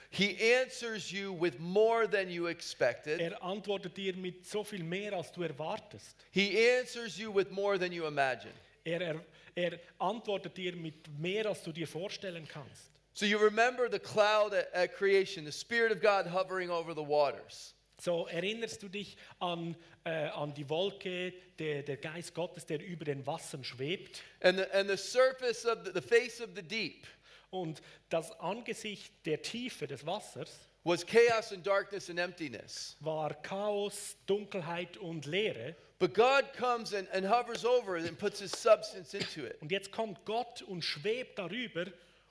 He answers you with more than you expected. Er antwortet dir mit so viel mehr, als du erwartest. He answers you with more than you imagine. Er, er, er antwortet dir mit mehr, als du dir vorstellen kannst. So you remember the cloud at, at creation, the Spirit of God hovering over the waters. So erinnerst du dich an, äh, an die Wolke, der, der Geist Gottes, der über den Wassern schwebt. And the, and the surface of the, the face of the deep Und das Angesicht der Tiefe des Wassers was chaos and darkness and emptiness. war Chaos, Dunkelheit und Leere. But God comes and, and hovers over it and puts his substance into it. Und jetzt kommt Gott und schwebt darüber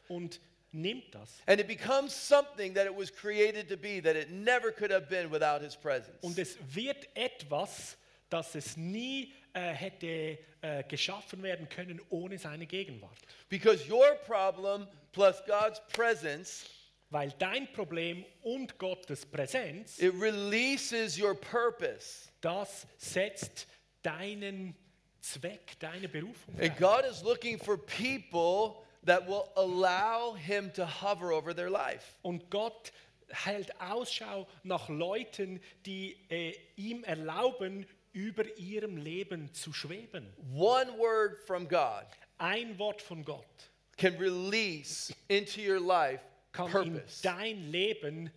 und nimmt das. And it becomes something that it was created to be, that it never could have been without his presence. Und es wird etwas, das es nie äh, hätte äh, geschaffen werden können ohne seine Gegenwart. Because your problem plus God's presence, Weil dein Problem und Gottes Präsenz, it releases your purpose. das setzt deinen Zweck, deine Berufung And. God is looking for people that will allow him to hover over their life. Und Gott hält Ausschau nach Leuten, die äh, ihm erlauben, über ihrem Leben zu schweben. One word from God Ein Wort von Gott can release into your life kann in purpose. dein Leben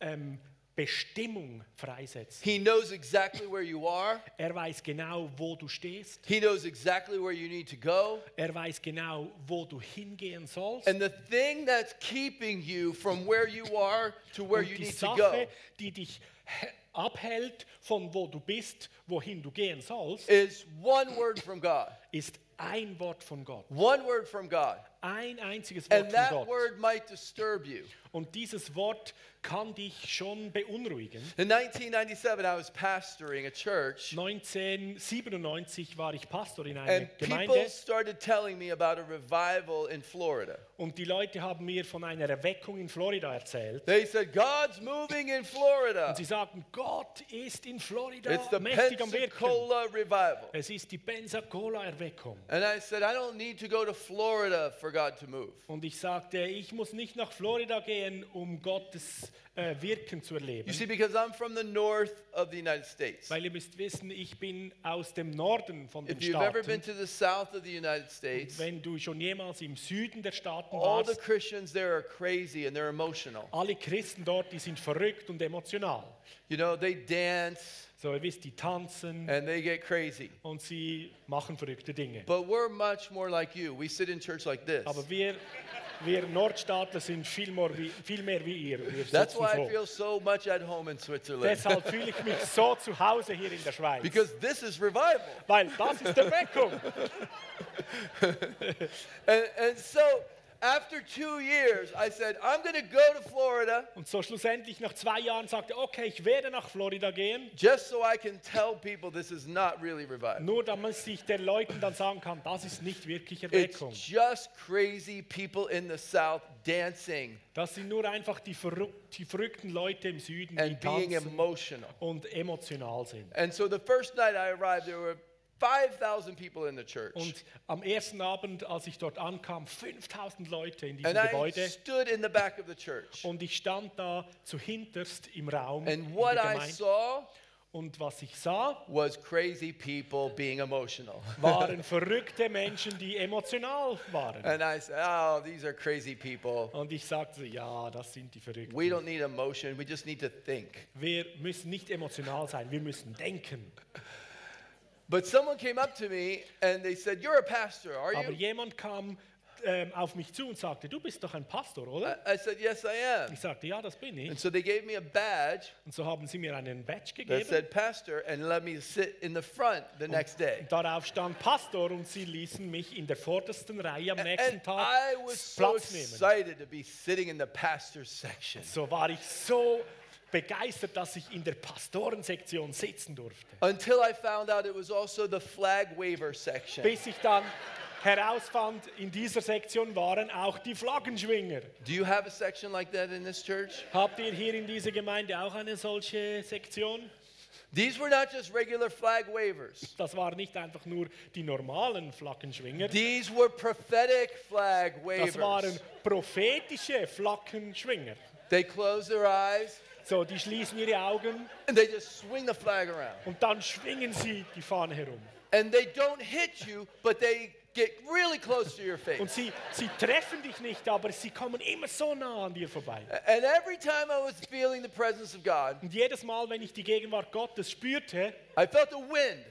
ähm, Bestimmung freisetzen. He knows exactly where you are. Er weiß genau, wo du stehst. He knows exactly where you need to go. Er weiß genau, wo du hingehen sollst. And the thing that's keeping you from where you are to where Und you die need to go Sache, die dich abhält von wo du bist, wohin du gehen sollst, is one word from God. ist ein Wort von Gott. One word from God. Ein einziges Wort And von that Gott. word might disturb you. Und dieses Wort kann dich schon beunruhigen. In 1997, I was pastoring a church, 1997 war ich Pastor in einer and people Gemeinde started telling me about a revival in Florida. und die Leute haben mir von einer Erweckung in Florida erzählt. They said, God's moving in Florida. Und sie sagten, Gott ist in Florida It's the mächtig am Wirken. Pensacola revival. Es ist die Pensacola-Erweckung. And I said, I don't need to go to Florida for God to move. Und ich sagte, ich muss nicht nach Florida gehen, um Gottes äh, Wirken zu erleben. You see, because I'm from the north of the United States. Weil ihr müsst wissen, ich bin aus dem Norden von den If you've ever been Staaten. to the south of the United States, Wenn du schon jemals im Süden der Staaten all the warst, Christians there are crazy and they're emotional. alle Christen dort, die sind verrückt und emotional. You know, they dance So, ihr wisst, die tanzen and they get crazy. und sie machen verrückte Dinge. But we're much more like you. We sit in church like this. Aber wir, wir Nordstaatler sind viel mehr wie, viel mehr wie ihr. Wir That's why I feel so much at home in Switzerland. Deshalb fühle ich mich so zu Hause hier in der Schweiz. Because this is revival. Weil das ist Erweckung. And, and so after two years, I said, I'm going to go to Florida Und so schlussendlich nach zwei Jahren sagte, okay, ich werde nach Florida gehen, just so I can tell people this is not really revival. nur damit ich den Leuten dann sagen kann, das ist nicht wirklich Erweckung. It's just crazy people in the South dancing Das sind nur einfach die, verrück die verrückten Leute im Süden, die and being tanzen emotional. und emotional sind. And so the first night I arrived, there were 5,000 people in the church. Und am ersten Abend, als ich dort ankam, 5000 Leute in diesem And I Gebäude. stood in the back of the church. Und ich stand da zu hinterst im Raum And what I saw Und was ich sah, was crazy people being emotional. waren verrückte Menschen, die emotional waren. And I said, oh, these are crazy people. Und ich sagte, ja, das sind die Verrückten. We don't need emotion, we just need to think. Wir müssen nicht emotional sein, wir müssen denken. But someone came up to me and they said, You're a pastor, are Aber you? jemand kam ähm, auf mich zu und sagte, du bist doch ein Pastor, oder? I, I said, Yes, I am. Ich sagte, ja, das bin ich. And so they gave me a badge Und so haben sie mir einen Badge that gegeben. said pastor and let me sit in the front the next day. Und darauf stand Pastor und sie ließen mich in der vordersten Reihe am nächsten And Tag I was so nehmen. excited to be sitting in the pastor's section So war ich so begeistert, dass ich in der Pastorensektion sitzen durfte. until I found out it was also the flag waver section. Bis ich dann herausfand, in dieser Sektion waren auch die Flaggenschwinger. Do you have a section like that in this church? Habt ihr hier in dieser Gemeinde auch eine solche Sektion? These were not just regular flag wavers. Das waren nicht einfach nur die normalen Flaggenschwinger, These were prophetic flag das waren wavers. prophetische Flaggenschwinger. They close their eyes So, die schließen ihre Augen and they just swing the flag around. und dann schwingen sie die Fahne herum. And they don't hit you, but they get really close to your face. Und sie, sie treffen dich nicht, aber sie kommen immer so nah an dir vorbei. And every time I was feeling the presence of God, Und jedes Mal, wenn ich die Gegenwart Gottes spürte, I felt a wind,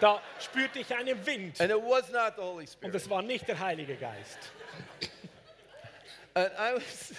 da spürte ich einen Wind. and it was not the Holy Und Spirit. es war nicht der Heilige Geist. And I was,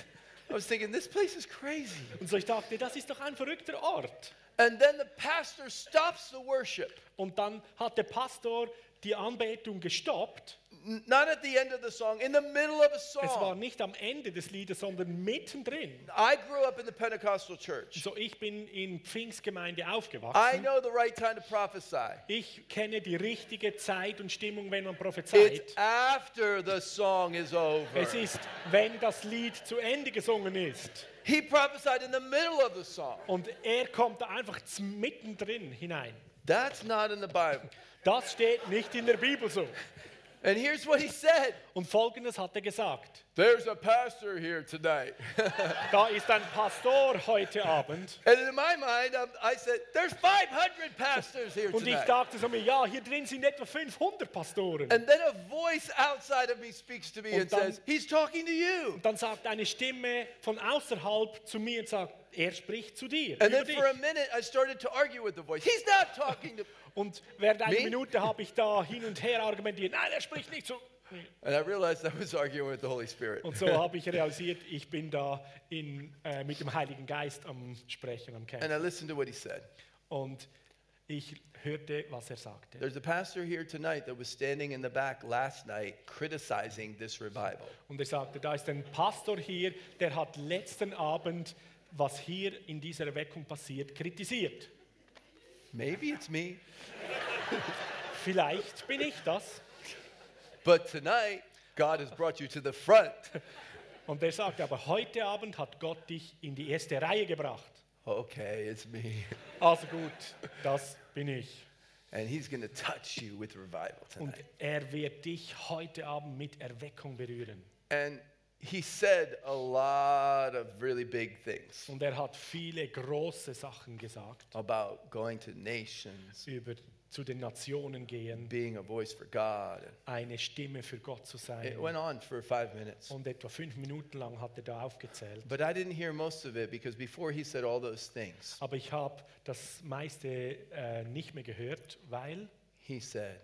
I was thinking, this place is crazy. Und so ich dachte, das ist doch ein verrückter Ort. And then the pastor stops the worship, Und dann hat der Pastor die Anbetung gestoppt. Not at the end of the song, in the middle of a Es war song. nicht am Ende des Liedes, sondern mittendrin. I grew up in the Pentecostal church. So ich bin in Pfingstgemeinde I aufgewachsen. know the right time to prophesy. Ich kenne die richtige Zeit und Stimmung, wenn man It's prophezeit. after the song is over. Es ist, wenn das Lied zu Ende gesungen ist. He prophesied in the middle of the song. Und er kommt da einfach mittendrin hinein. That's not in the Bible. Das steht nicht in der Bibel so. And here's what he said Und folgendes hat er gesagt. There's a pastor here tonight. Da ist ein Pastor heute Abend. and in my mind, um, I said, There's 500 pastors here Und ich tonight. dachte so mir, ja, hier drin sind etwa 500 Pastoren. And then a voice outside of me speaks to me Und and dann- says, He's talking to you. Und dann sagt eine Stimme von außerhalb zu mir und sagt, er spricht zu dir. And then for a minute, I started to argue with the voice. He's not talking to Und während einer? Minute habe ich da hin und her argumentiert, nein, er spricht nicht so. And I realized I was arguing with the Holy Spirit. Und so habe ich realisiert, ich bin da in, äh, mit dem Heiligen Geist am Sprechen, am And Kämpfen. I listened to what he said. Und ich hörte, was er sagte. There's a pastor here tonight that was standing in the back last night criticizing this revival. Und er sagte, da ist ein Pastor hier, der hat letzten Abend, was hier in dieser Erweckung passiert, kritisiert. Maybe it's me, Vielleicht bin ich das. but tonight, God has brought you to the front. Und er sagte, aber heute Abend hat Gott dich in die erste Reihe gebracht. Okay, it's me. Also gut, das bin ich. And he's going to touch you with revival Und tonight. er wird dich heute Abend mit Erweckung berühren. And he said a lot of really big things Und er hat viele große Sachen gesagt about going to nations, über zu den Nationen gehen, being a voice for God. eine Stimme für Gott zu It sein. went on for five minutes. Und etwa fünf Minuten lang hat er da aufgezählt. But I didn't hear most of it because before he said all those things, Aber ich habe das meiste äh, nicht mehr gehört, weil, he said,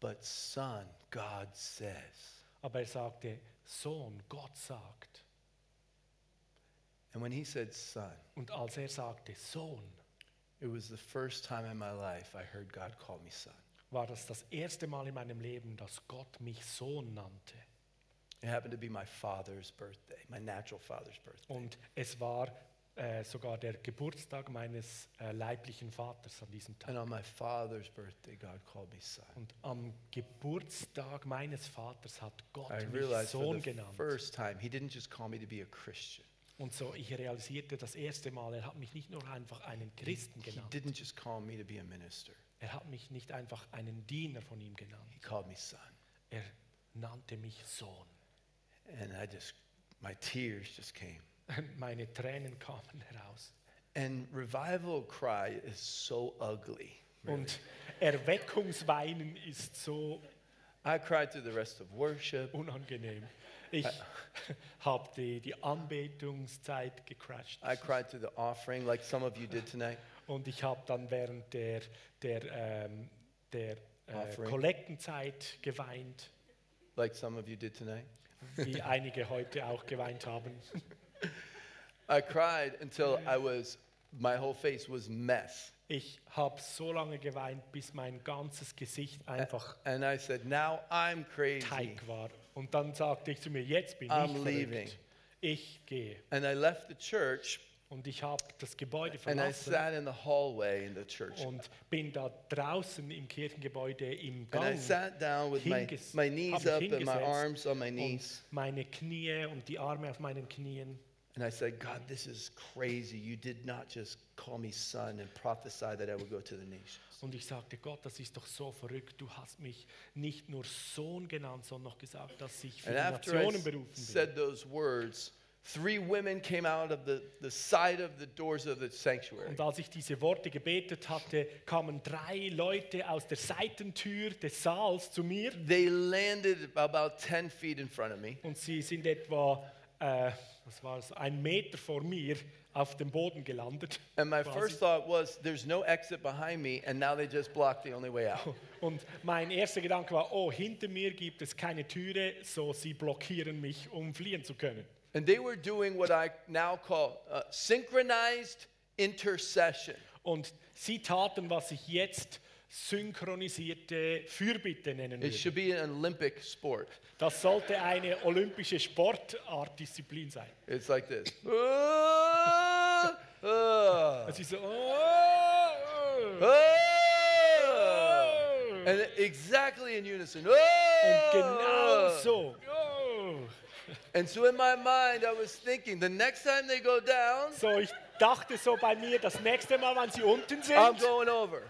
But son, God says. aber er sagte, Sohn, Gott sagt. And when he said son, Und als er sagte, Sohn, it was the first time in my life I heard God call me son. war das das erste Mal in meinem Leben, dass Gott mich Sohn nannte. It happened to be my father's birthday, my natural father's birthday. Und es war äh, sogar der Geburtstag meines äh, leiblichen Vaters an diesem Tag. And on my father's birthday, God called me son. Und am Geburtstag meines Vaters hat Gott I mich realized for Sohn the genannt. first time, he didn't just call me to be a Christian. Und so, ich realisierte das erste Mal, er hat mich nicht nur einfach einen Christen He genannt, didn't just call me to be a minister, er hat mich nicht einfach einen Diener von ihm genannt, he called me son. er nannte mich Sohn. And I just, my tears just came. Meine Tränen kamen heraus. And revival cry is so ugly. Und Erweckungsweinen ist so I cried through the rest of worship. unangenehm. Ich habe die, die Anbetungszeit gecrashed I cried through the offering like some of you did tonight. und ich habe dann während der, der, ähm, der äh. Kollektenzeit geweint, Like some of you did tonight. wie einige heute auch geweint haben. I cried until I was, my whole face was mess. Ich habe so lange geweint, bis mein ganzes Gesicht einfach And I said, now I'm crazy. Teig war. Und dann sagte ich zu mir, jetzt bin I'm ich leaving. verrückt. Ich gehe. And I left the church Und ich habe das Gebäude and I verlassen sat in the hallway in the church. und bin da draußen im Kirchengebäude im And I Gang sat down with my, hinges- my knees hab mich up and my hingesetzt arms on my und knees. meine Knie und die Arme auf meinen Knien. And I said, God, this is crazy. You did not just call me son and prophesy that I would go to the nations. Und ich sagte, Gott, das ist doch so verrückt. Du hast mich nicht nur Sohn genannt, sondern noch gesagt, dass ich für And die Nationen berufen bin. said those words, three women came out of the, the side of the doors of the sanctuary. Und als ich diese Worte gebetet hatte, kamen drei Leute aus der Seitentür des Saals zu mir They landed about 10 feet in front of me. und sie sind etwa, äh, was war es, ein Meter vor mir auf dem Boden gelandet. And my quasi. first thought was, there's no exit behind me, and now they just blocked the only way out. Und mein erster Gedanke war, oh, hinter mir gibt es keine Türe, so sie blockieren mich, um fliehen zu können. And they were doing what I now call uh, synchronized intercession. Und sie taten, was ich jetzt synchronisierte Fürbitte nennen It should be an Olympic sport. Das sollte eine olympische Sportartdisziplin sein. It's like this. Ah, ah, Es ist so, oh, oh. ah. And exactly in unison. Und Ah. genau so. Oh. And so in my mind, I was thinking, the next time they go down, So, ich dachte so bei mir, das nächste Mal, wenn sie unten I'm sind, going over.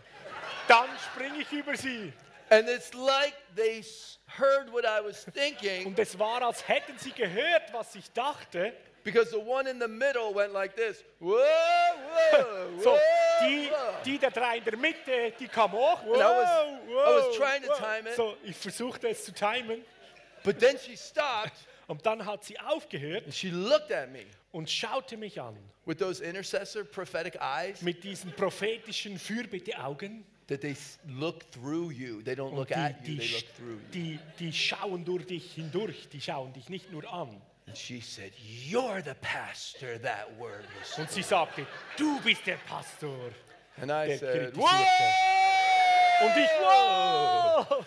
Dann springe ich über sie. And it's like they heard what I was thinking Und es war, als hätten sie gehört, was ich dachte. because the one in the middle went like this. Whoa, whoa, So, whoa, die, whoa. die der drei in der Mitte, die kam hoch. And I was- I was trying to time it. So, ich versuchte es zu timen. But then she stopped Und dann hat sie aufgehört and she looked at me und schaute mich an with those intercessor prophetic eyes mit diesen prophetischen Fürbitteaugen. That they look through you. They don't look die, at you, die, they look through you. die, die schauen durch dich hindurch, die schauen dich nicht nur an. And she said, You're the pastor that word was. Und sie sagte, du bist der Pastor. And I Der said. Whoa! Und ich, wow!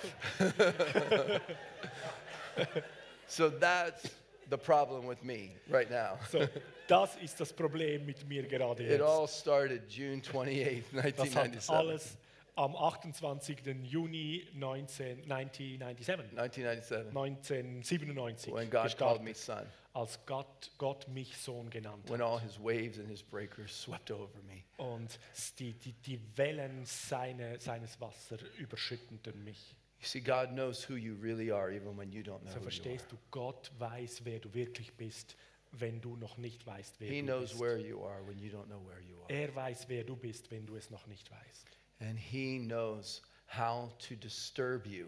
So that's the problem with me right now. So, das ist das Problem mit mir gerade jetzt. It all started June 28th, Das hat 1997. alles am 28. Juni 19, 1997, 1997, 1997 when God called me gestartet, son, als Gott, Gott mich Sohn genannt when hat. all his waves and his breakers swept over me. Und die, die, die Wellen seine, seines Wassers überschütteten mich. You see, God knows who you really are, even when you don't know So who you are. verstehst du, Gott weiß, wer du wirklich bist, wenn du noch nicht weißt, wer He du knows bist. where you are when you don't know where you are. Er weiß, wer du bist, wenn du es noch nicht weißt. And He knows how to disturb you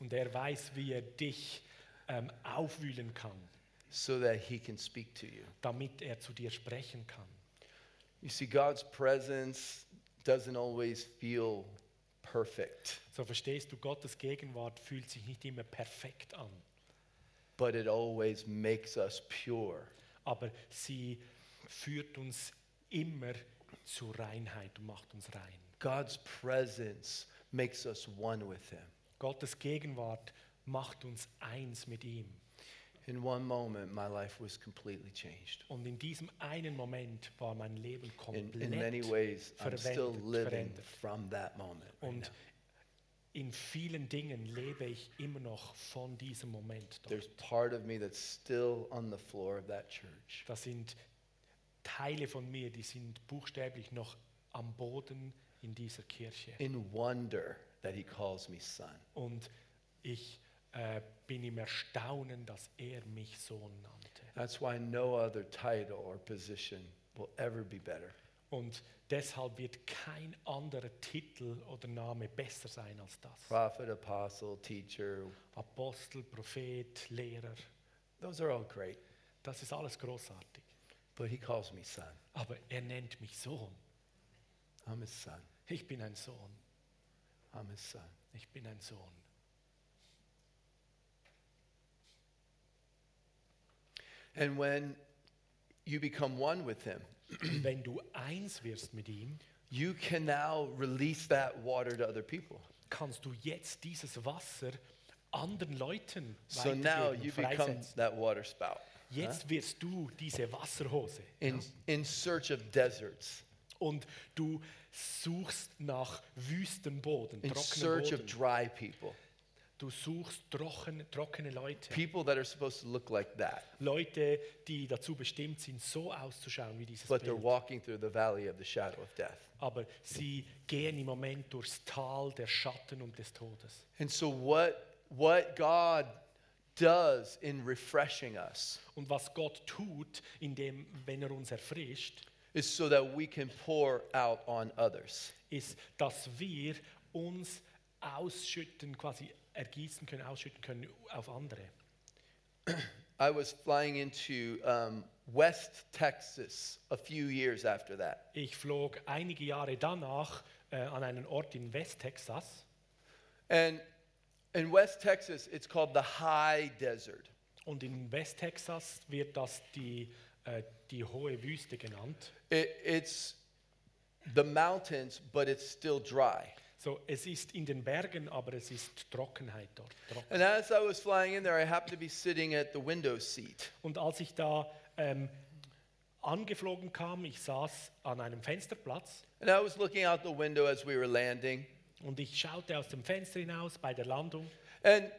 Und er weiß, wie er dich ähm, aufwühlen kann, so that He can speak to you. damit er zu dir sprechen kann. You see, God's presence doesn't always feel perfect, So verstehst du, Gottes Gegenwart fühlt sich nicht immer perfekt an, but it always makes us pure. aber sie führt uns immer zur Reinheit und macht uns rein. God's presence makes us one with Him. Gottes Gegenwart macht uns eins mit ihm. In one moment, my life was completely changed. Und in diesem einen Moment war mein Leben In, komplett in many ways, I'm still living verändert. from that moment. Und in vielen Dingen lebe ich immer noch von diesem Moment. Dort. There's part of me that's still on the floor of that church. Das sind Teile von mir, die sind buchstäblich noch am Boden in dieser Kirche. in wonder that he calls me son. Und ich äh, bin im Erstaunen, dass er mich Sohn nannte. That's why no other title or position will ever be better. Und deshalb wird kein anderer Titel oder Name besser sein als das. Prophet, apostle, teacher, Apostel, Prophet, Lehrer, those are all great. das ist alles großartig. But he calls me son. Aber er nennt mich Sohn. I'm his son. Ich bin ein Sohn. His son. Ich bin ein Sohn. And when you become one with him, wenn du eins wirst mit ihm, you can now release that water to other people. kannst du jetzt dieses Wasser anderen Leuten So now you become that water spout Jetzt wirst du diese Wasserhose in, in search of deserts, und du suchst nach Wüstenboden, in trockenen search of Boden. dry people, Du suchst trockene, trockene Leute. people that are supposed to look like that, Leute, die dazu bestimmt sind, so auszuschauen wie dieses but they're Bild. walking through the valley of the shadow of death. Aber sie gehen im Moment durchs Tal der Schatten und des Todes. And so, what, what God does in refreshing us Und was Gott tut, indem, wenn er uns erfrischt, is so that we can pour out on others. ist, dass wir uns ausschütten, quasi ergießen können, ausschütten können auf andere. I was flying into um, West Texas a few years after that. Ich flog einige Jahre danach äh, an einen Ort in Westtexas And in West Texas, it's called the high desert. und in Westtexas wird das die, äh, die hohe Wüste genannt. It, it's the mountains, but it's still dry. So, es ist in den Bergen, aber es ist Trockenheit dort. Trocken. And as I was flying in there, I happened to be sitting at the window seat. Und als ich da ähm, angeflogen kam, ich saß an einem Fensterplatz And I was looking out the window as we were landing. und ich schaute aus dem Fenster hinaus bei der Landung. And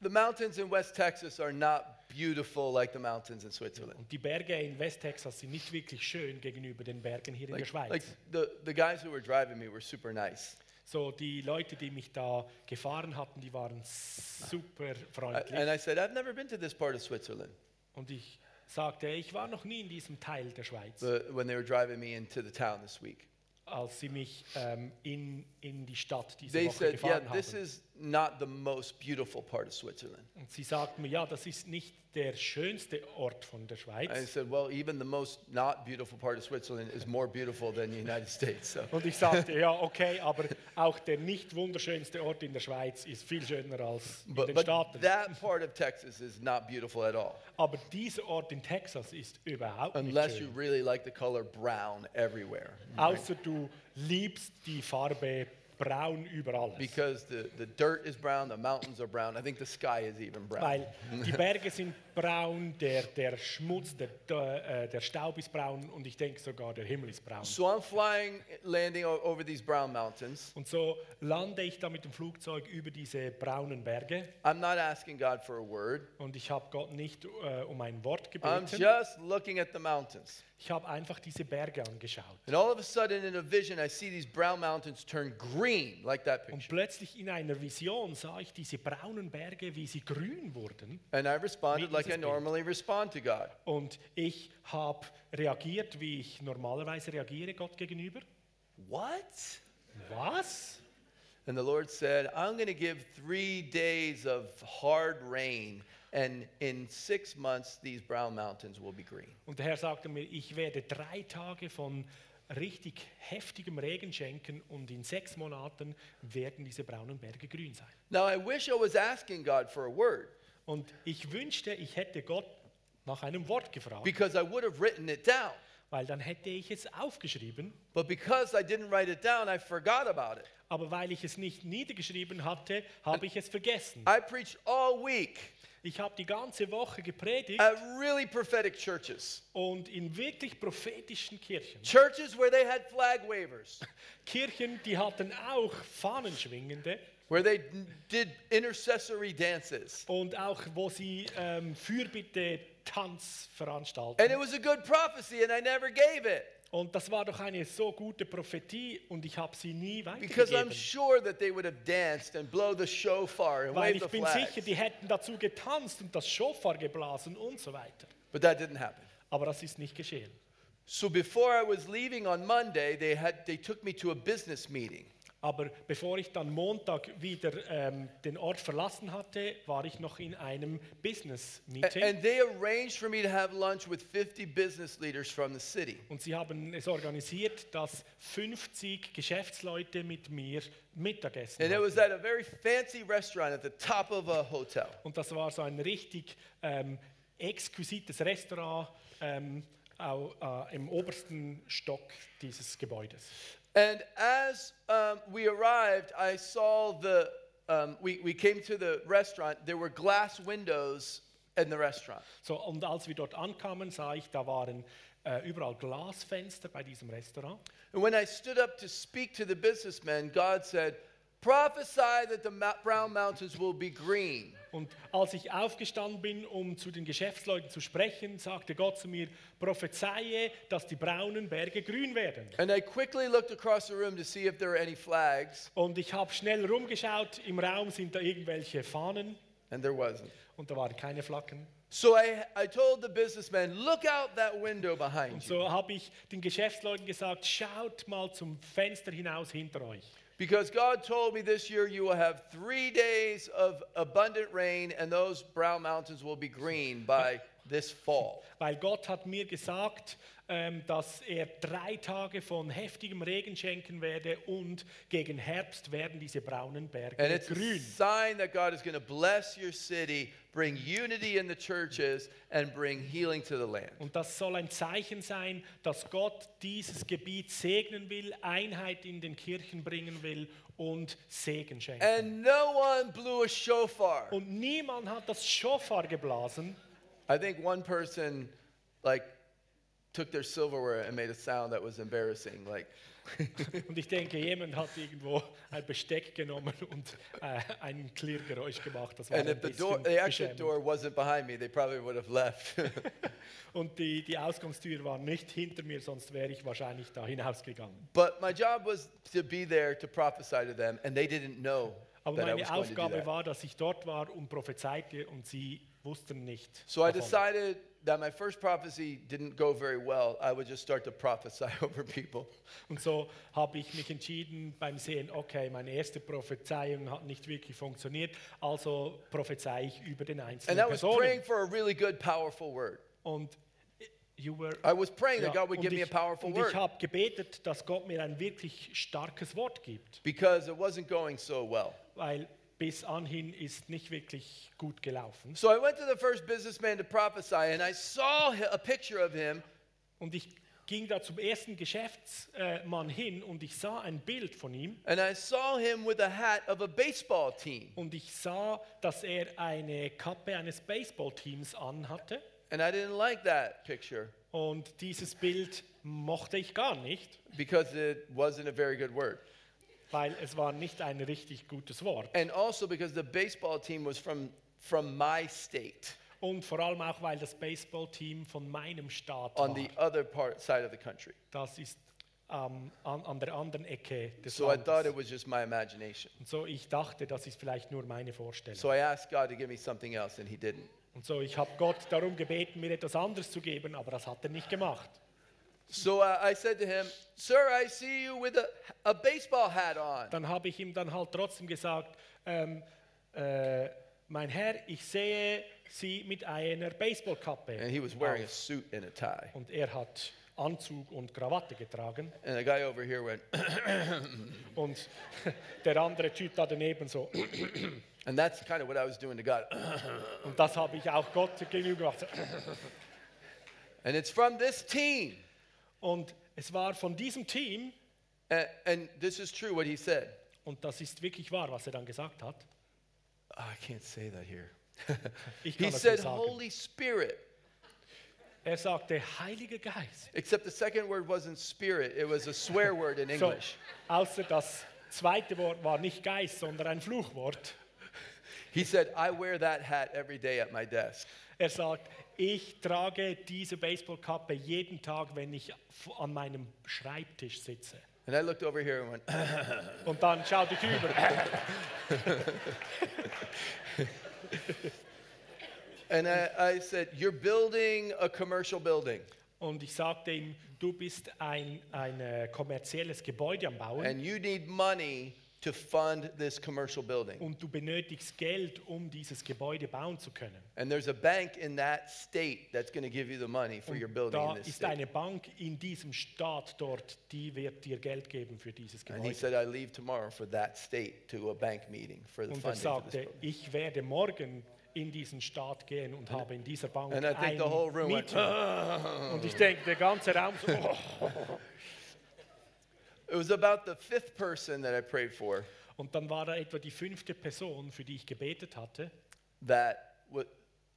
the mountains in West Texas are not beautiful like the mountains in Switzerland. Und die Berge in Westtexas sind nicht wirklich schön gegenüber den Bergen hier in der Schweiz. like the, the guys who were driving me were super nice. So, die Leute, die mich da gefahren hatten, die waren super freundlich. and I said, I've never been to this part of Switzerland. Und ich sagte, ich war noch nie in diesem Teil der Schweiz, But when they were driving me into the town this week, als sie mich ähm, in, in die Stadt diese they Woche said, Yeah, gefahren this haben. is not the most beautiful part of Switzerland. Und sie sagten mir, ja, das ist nicht der schönste Ort von der I Schweiz. said, Well, even the most not beautiful part of Switzerland is more beautiful than the United States. So. Und ich sagte, ja, okay, aber auch der nicht wunderschönste Ort in der Schweiz ist viel schöner als in But, den but Staaten. that part of Texas is not beautiful at all, Aber dieser Ort in Texas ist überhaupt nicht unless you schön. really like the color brown everywhere. Außer du liebst die Farbe braun über alles. Because the, the dirt is brown, the mountains are brown. I think the sky is even brown. Weil die Berge sind braun, der, der Schmutz, der, der, äh, der Staub ist braun und ich denke sogar der Himmel ist braun. So I'm flying, landing over these brown mountains. Und so lande ich da mit dem Flugzeug über diese braunen Berge I'm not asking God for a word. und ich habe Gott nicht äh, um ein Wort I'm gebeten. just looking at the mountains. Ich habe einfach diese Berge angeschaut. And all of a sudden, in a vision, I see these brown mountains turn green, like that Und picture. plötzlich in einer Vision sah ich diese braunen Berge, wie sie grün wurden. And I responded Wie like I normally respond to God. Und ich habe reagiert, wie ich normalerweise reagiere Gott gegenüber. What? Was? And the Lord said, I'm going to give three days of hard rain, and in six months, these brown mountains will be green. Und der Herr sagte mir, ich werde drei Tage von richtig heftigem Regen schenken und in sechs Monaten werden diese braunen Berge grün sein. Now, I wish I was asking God for a word Und ich wünschte, ich hätte Gott nach einem Wort gefragt, because I would have written it down. weil dann hätte ich es aufgeschrieben. But because I didn't write it down, I forgot about it. aber weil ich es nicht niedergeschrieben hatte, habe ich es vergessen. I preached all week Ich habe die ganze Woche gepredigt at really prophetic churches. und in wirklich prophetischen Kirchen. Churches where they had flag wavers, Kirchen, die hatten auch Fahnenschwingende where they did intercessory dances. und auch wo sie ähm, Fürbitte Tanz And veranstalten. it was a good prophecy, and I never gave it Und das war doch eine so gute Prophetie und ich habe sie nie because I'm weitergegeben. sure that they would have danced and blow the shofar and Weil wave ich the bin flags. sicher, die hätten dazu getanzt und das Schofar geblasen und so weiter. But that didn't happen. Aber das ist nicht geschehen. So before I was leaving on Monday, they had they took me to a business meeting. Aber bevor ich dann Montag wieder ähm, den Ort verlassen hatte, war ich noch in einem A- Business-Meeting. And they arranged for me to have lunch with 50 business leaders from the city. Und sie haben es organisiert, dass 50 Geschäftsleute mit mir Mittagessen And it was hatten. at a very fancy restaurant at the top of a hotel. Und das war so ein richtig ähm, exquisites Restaurant ähm, au, äh, im obersten Stock dieses Gebäudes. And as um, we arrived, I saw the, um, we, we came to the restaurant, there were glass windows in the restaurant. So, und als wir dort ankamen, sah ich, da waren äh, überall Glasfenster bei diesem Restaurant. And when I stood up to speak to the businessman, God said, Prophesy that the brown mountains will be green. Und als ich aufgestanden bin, um zu den Geschäftsleuten zu sprechen, sagte Gott zu mir, prophezeie, dass die braunen Berge grün werden. And I quickly looked across the room to see if there were any flags, Und ich habe schnell rumgeschaut, im Raum sind da irgendwelche Fahnen and there wasn't. und da waren keine Flaggen. So I, I told the businessmen, Look out that window behind Und you. so habe ich den Geschäftsleuten gesagt, schaut mal zum Fenster hinaus hinter euch. Because God told me this year you will have three days of abundant rain, and those brown mountains will be green by this fall. Weil Gott hat mir gesagt, ähm, dass er drei Tage von heftigem Regen schenken werde und gegen Herbst werden diese braunen Berge And it's a grün. sign that God is going to bless your city, bring unity in the churches, and bring healing to the land. Und das soll ein Zeichen sein, dass Gott dieses Gebiet segnen will, Einheit in den Kirchen bringen will und Segen schenken. And no one blew a shofar. Und niemand hat das Schofar geblasen. I think one person, like, took their silverware and made a sound that was embarrassing. Like, Und ich denke, jemand hat irgendwo ein Besteck genommen und äh, ein Klirrgeräusch gemacht. Das war and ein if the door, the exit door wasn't behind me, they probably would have left. Und die, die Ausgangstür war nicht hinter mir, sonst wäre ich wahrscheinlich da hinausgegangen. but my job was to be there to prophesy to them, and they didn't know Aber that I meine was going to do Aufgabe that. war, dass ich dort war und prophezeite und sie wussten nicht. So I davon. decided that my first prophecy didn't go very well. I would just start to prophesy over people. Und so habe ich mich entschieden beim Sehen, okay, meine erste Prophezeiung hat nicht wirklich funktioniert, also prophezei ich über den And einzelnen I was praying for a really good, powerful word. Und you were, I was praying ja, that God would give me a ich, powerful und word ich habe gebetet, dass Gott mir ein wirklich starkes Wort gibt, because it wasn't going so well. weil bis anhin ist nicht wirklich gut gelaufen. So I went to the first businessman to prophesy, and I saw a picture of him, Und ich ging da zum ersten Geschäftsmann hin und ich sah ein Bild von ihm and I saw him with a hat of a baseball team. und ich sah, dass er eine Kappe eines Baseballteams anhatte. And I didn't like that picture Und dieses Bild mochte ich gar nicht, because it wasn't a very good word. Weil es war nicht ein richtig gutes Wort. And also because the baseball team was from, from my state Und vor allem auch, weil das Baseballteam von meinem Staat on war. the other part, side of the country. Das ist ähm, an, an der anderen Ecke des So I thought it Landes. was just my imagination. Und so ich dachte, das ist vielleicht nur meine Vorstellung. So I asked God to give me something else, and He didn't. Und so ich habe Gott darum gebeten, mir etwas anderes zu geben, aber das hat er nicht gemacht. So I said to him, Sir, I see you with a, a baseball hat on. Dann habe ich ihm dann halt trotzdem gesagt, ähm, äh, mein Herr, ich sehe Sie mit einer Baseballkappe. And he was wearing a suit and a tie. Und er hat Anzug und Krawatte getragen. And the guy over here went, Und der andere Typ da daneben so. and that's kind of what I was doing to God. Und das habe ich auch Gott gegenüber gemacht. and it's from this team. Und es war von diesem Team, And, and this is true what he said. Und das ist wirklich wahr, was er dann gesagt hat. Oh, I can't say that here. Ich he said. Holy Spirit. Er sagte, Heiliger Geist. Except the second word wasn't spirit, it was a swear word in So, English. außer das zweite Wort war nicht Geist, sondern ein Fluchwort. He said, I wear that hat every day at my desk. Er sagt, ich trage diese Baseballkappe jeden Tag, wenn ich an meinem Schreibtisch sitze. And I looked over here and went, Und dann schaute ich über. and I, I said, You're building a commercial building, Und ich sagte ihm, du bist ein, ein kommerzielles Gebäude am Bauen and you need money to fund this commercial building. und du benötigst Geld, um dieses Gebäude bauen zu können. And there's a bank in that state that's going to give you the money for your building Da in this ist state. eine Bank in diesem Staat dort, die wird dir Geld geben für dieses And he Gebäude. said, I leave tomorrow for that state to a bank meeting for the Und er funding for this sagte, ich werde morgen in diesen Staat gehen und habe in dieser Bank And I think ein the whole room went, Meeting. Und ich denke, der ganze Raum so, oh. It was about the fifth person that I prayed for Und dann war da etwa die fünfte Person, für die ich gebetet hatte. that wa-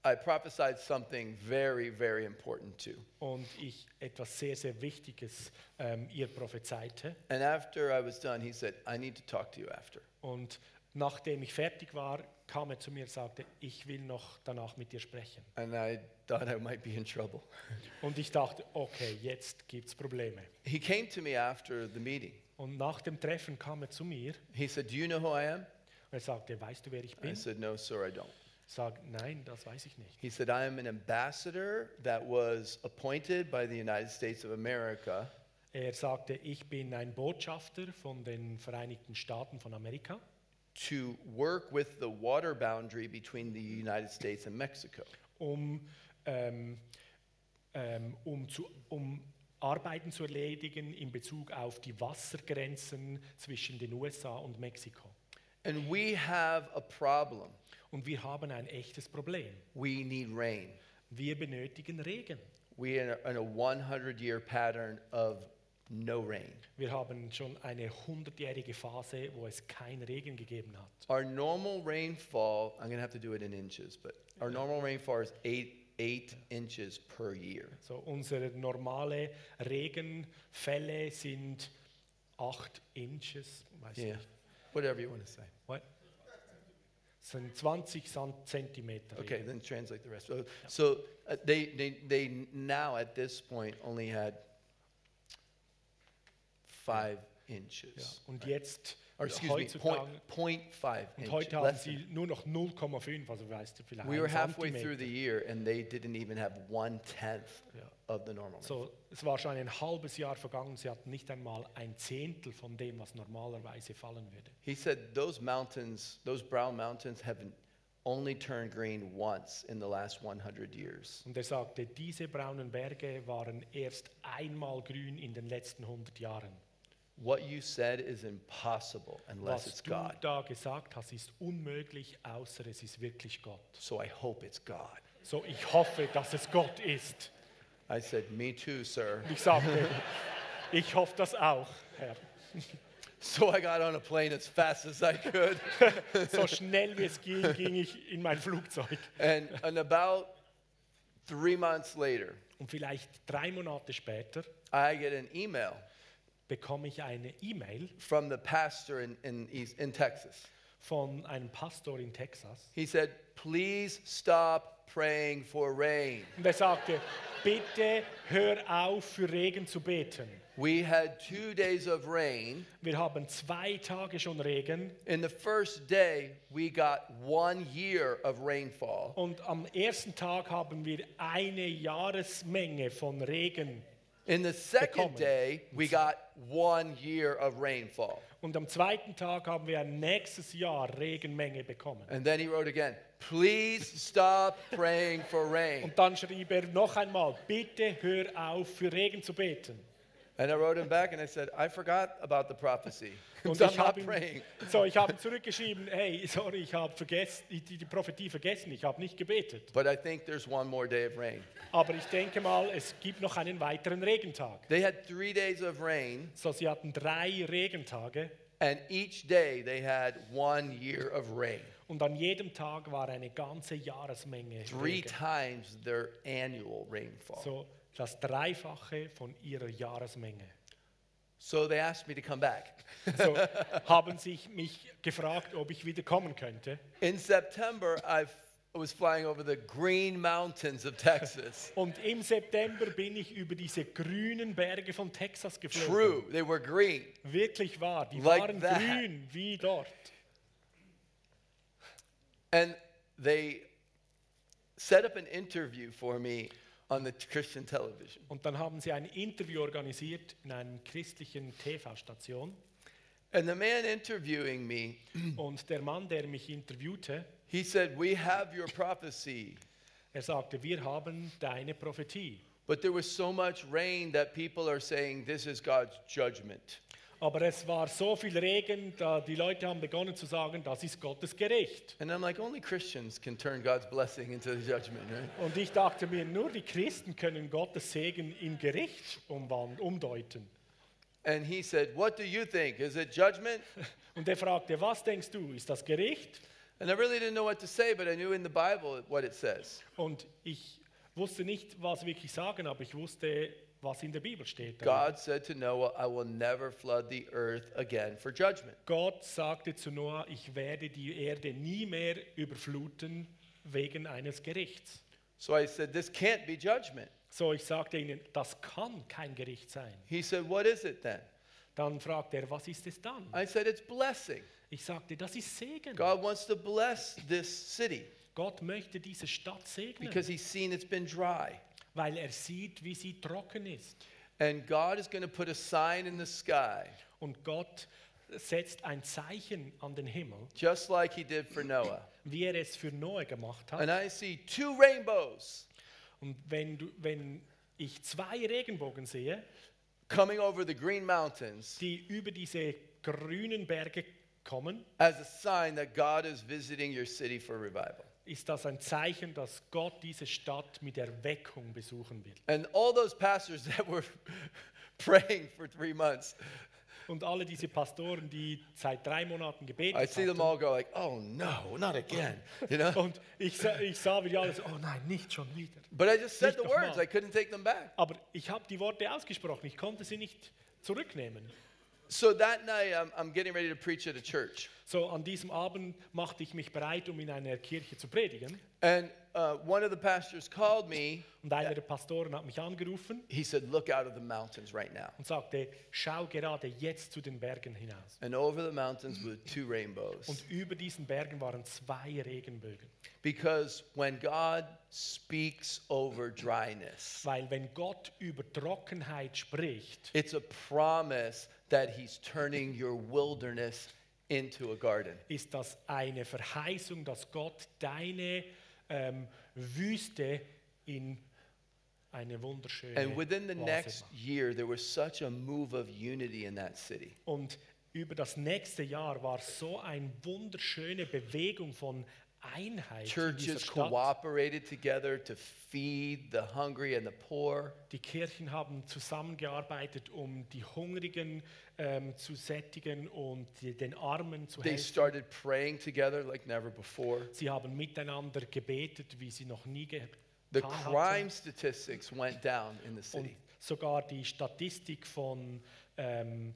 I prophesied something very, very important to. und ich etwas sehr, sehr Wichtiges ähm, ihr prophezeite. And after I was done, he said, I need to talk to you after. Und nachdem ich fertig war, kam er zu mir und sagte, ich will noch danach mit dir sprechen. And I thought I might be in trouble. Und ich dachte, okay, jetzt gibt es Probleme. He came to me after the meeting. Und nach dem Treffen kam er zu mir He said, Do you know who I am? und er sagte, weißt du, wer ich I bin? said, No, sir, I don't. Sage, nein, das weiß ich nicht. He said, I am an ambassador that was appointed by the United States of America Er sagte, ich bin ein Botschafter von den Vereinigten Staaten von Amerika, to work with the water boundary between the United States and Mexico. um, ähm, ähm, um, zu, um Arbeiten zu erledigen in Bezug auf die Wassergrenzen zwischen den USA und Mexiko. And we have a problem. Und wir haben ein echtes Problem. We need rain. Wir benötigen Regen. We are in a 100 year pattern of no rain. Wir haben schon eine hundertjährige Phase, wo es keinen Regen gegeben hat. Our normal rainfall, I'm going to have to do it in inches, but our normal rainfall is eight, eight inches per year. So unsere normale Regenfälle sind 8 Inches, weiß Yeah, nicht. whatever you want to say. What? Sind 20 San- Zentimeter. Okay, then translate the rest. So, so uh, they, they, they now at this point only had five Ja. inches. Und jetzt, Or excuse me, point, point five und inches. heute haben sie nur noch 0,5, also weißt du vielleicht. we were halfway through the year and they didn't even have one tenth Ja. of the normal. So, es war schon ein halbes Jahr vergangen, sie hatten nicht einmal ein Zehntel von dem, was normalerweise fallen würde. He said those mountains, those brown mountains, have only turned green once in the last 100 years. Und er sagte, diese braunen Berge waren erst einmal grün in den letzten 100 Jahren. What you said is impossible unless Was it's du God. da gesagt hast, ist unmöglich, außer es ist wirklich Gott. So I hope it's God. So, ich hoffe, dass es Gott ist. I said, Me too, sir. Ich sagte, ich hoffe das auch, Herr. So I got on a plane as fast as I could. So schnell wie es ging, ging ich in mein Flugzeug. and, and about three months later, Und vielleicht drei Monate später I get an email bekomme ich eine E-Mail from the pastor in, in, East, in Texas. von einem Pastor in Texas. He said, Please stop praying for rain. Und er sagte, bitte hör auf, für Regen zu beten. We had two days of rain. Wir haben zwei Tage schon Regen In the first day, we got one year of rainfall. und am ersten Tag haben wir eine Jahresmenge von Regen In the second day, we got one year of rainfall. und am zweiten Tag haben wir ein nächstes Jahr Regenmenge bekommen. And then he wrote again, Please stop praying for rain. Und dann schrieb er noch einmal, bitte hör auf, für Regen zu beten. And I wrote him back and I said, I forgot about the prophecy. Und So I'm ich habe praying. ihm, so, ich habe ihm zurückgeschrieben, hey, sorry, ich habe vergessen, die, die Prophetie vergessen, ich habe nicht gebetet. But I think there's one more day of rain. Aber ich denke mal, es gibt noch einen weiteren Regentag. They had three days of rain, So, sie hatten drei Regentage and each day they had one year of rain. Und an jedem Tag war eine ganze Jahresmenge. Three Regen. times their annual rainfall. So das Dreifache von ihrer Jahresmenge. So they asked me to come back. So haben sich mich gefragt, ob ich wieder kommen könnte. In September, I was flying over the Green Mountains of Texas. Und im September bin ich über diese grünen Berge von Texas geflogen. True, they were green. Wirklich wahr, die Like waren that. grün wie dort. And they set up an interview for me on the Christian television. Und dann haben sie ein Interview organisiert in einer christlichen TV-Station. And the man interviewing me, Und der Mann, der mich interviewte, he said, We have your prophecy. er sagte, wir haben deine Prophetie. But there was so much rain that people are saying this is God's judgment. Aber es war so viel Regen, da die Leute haben begonnen zu sagen, das ist Gottes Gericht. And I'm like, only Christians can turn God's blessing into the judgment, right? Und ich dachte mir, nur die Christen können Gottes Segen in Gericht umdeuten. And he said, What do you think? Is it judgment? Und er fragte, was denkst du, ist das Gericht? And I really didn't know what to say, but I knew in the Bible what it says. Und ich wusste nicht, was wirklich sagen, aber ich wusste, was in der Bibel steht. God said to Noah, I will never flood the earth again for judgment. Gott sagte zu Noah, ich werde die Erde nie mehr überfluten wegen eines Gerichts. So I said, This can't be judgment. So, ich sagte ihnen, das kann kein Gericht sein. He said, What is it then? Dann fragte er, was ist es dann? I said, It's blessing. Ich sagte, das ist Segen. God wants to bless this city Gott möchte diese Stadt segnen, because he's seen it's been dry. Weil er sieht, wie sie trocken ist. And God is going to put a sign in the sky, Und Gott setzt ein Zeichen an den Himmel, just like he did for Noah. wie er es für Noah gemacht And hat. I see two rainbows Und wenn, du, wenn ich zwei Regenbogen sehe, coming over the green mountains die über diese grünen Berge kommen, as a sign that God is visiting your city for revival. Ist das ein Zeichen, dass Gott diese Stadt mit Erweckung besuchen will. And all those pastors that were praying for three months, Und alle diese Pastoren, die seit drei Monaten I gebetet see them all go like, "Oh no, not again," you know. und ich, sah- ich sah, wie die alle so, oh nein, nicht schon wieder. But I just said Nicht the nochmal. words; I couldn't take them back. Aber ich habe die Worte ausgesprochen, ich konnte sie nicht zurücknehmen. So that night, I'm, I'm getting ready to preach at a church, So an diesem Abend machte ich mich bereit, um in einer Kirche zu predigen. and uh, one of the pastors called me. Und einer der Pastoren hat mich angerufen He said, "Look out of the mountains right now." und sagte, schau gerade jetzt zu den Bergen hinaus. And over the mountains were two rainbows. Und über diesen Bergen waren zwei Regenbögen. Because when God speaks over dryness, Weil wenn Gott über Trockenheit spricht, it's a promise that He's turning your wilderness into a garden. ist das eine Verheißung, dass Gott deine ähm, Wüste in eine wunderschöne And within the Oase next macht. year, there was such a move of unity in that city. Und über das nächste Jahr war so eine wunderschöne Bewegung von Einheit Churches cooperated together to feed the hungry and the poor. Die Kirchen haben zusammengearbeitet, um die Hungrigen ähm, zu sättigen und die, den Armen zu They helfen. started praying together like never before. Sie haben miteinander gebetet, wie sie noch nie getan The crime hatten. statistics went down in the Und city. sogar die Statistik von ähm,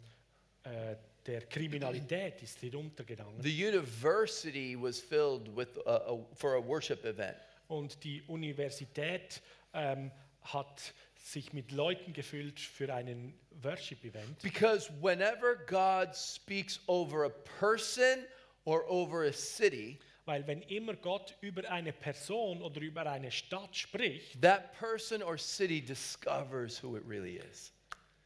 äh, der Kriminalität ist heruntergegangen. The university was filled with a, a, for a worship event. Und die Universität ähm, hat sich mit Leuten gefüllt für einen Worship-Event. Because whenever God speaks over a person or over a city, Weil wenn immer Gott über eine Person oder über eine Stadt spricht, that person or city discovers who it really is.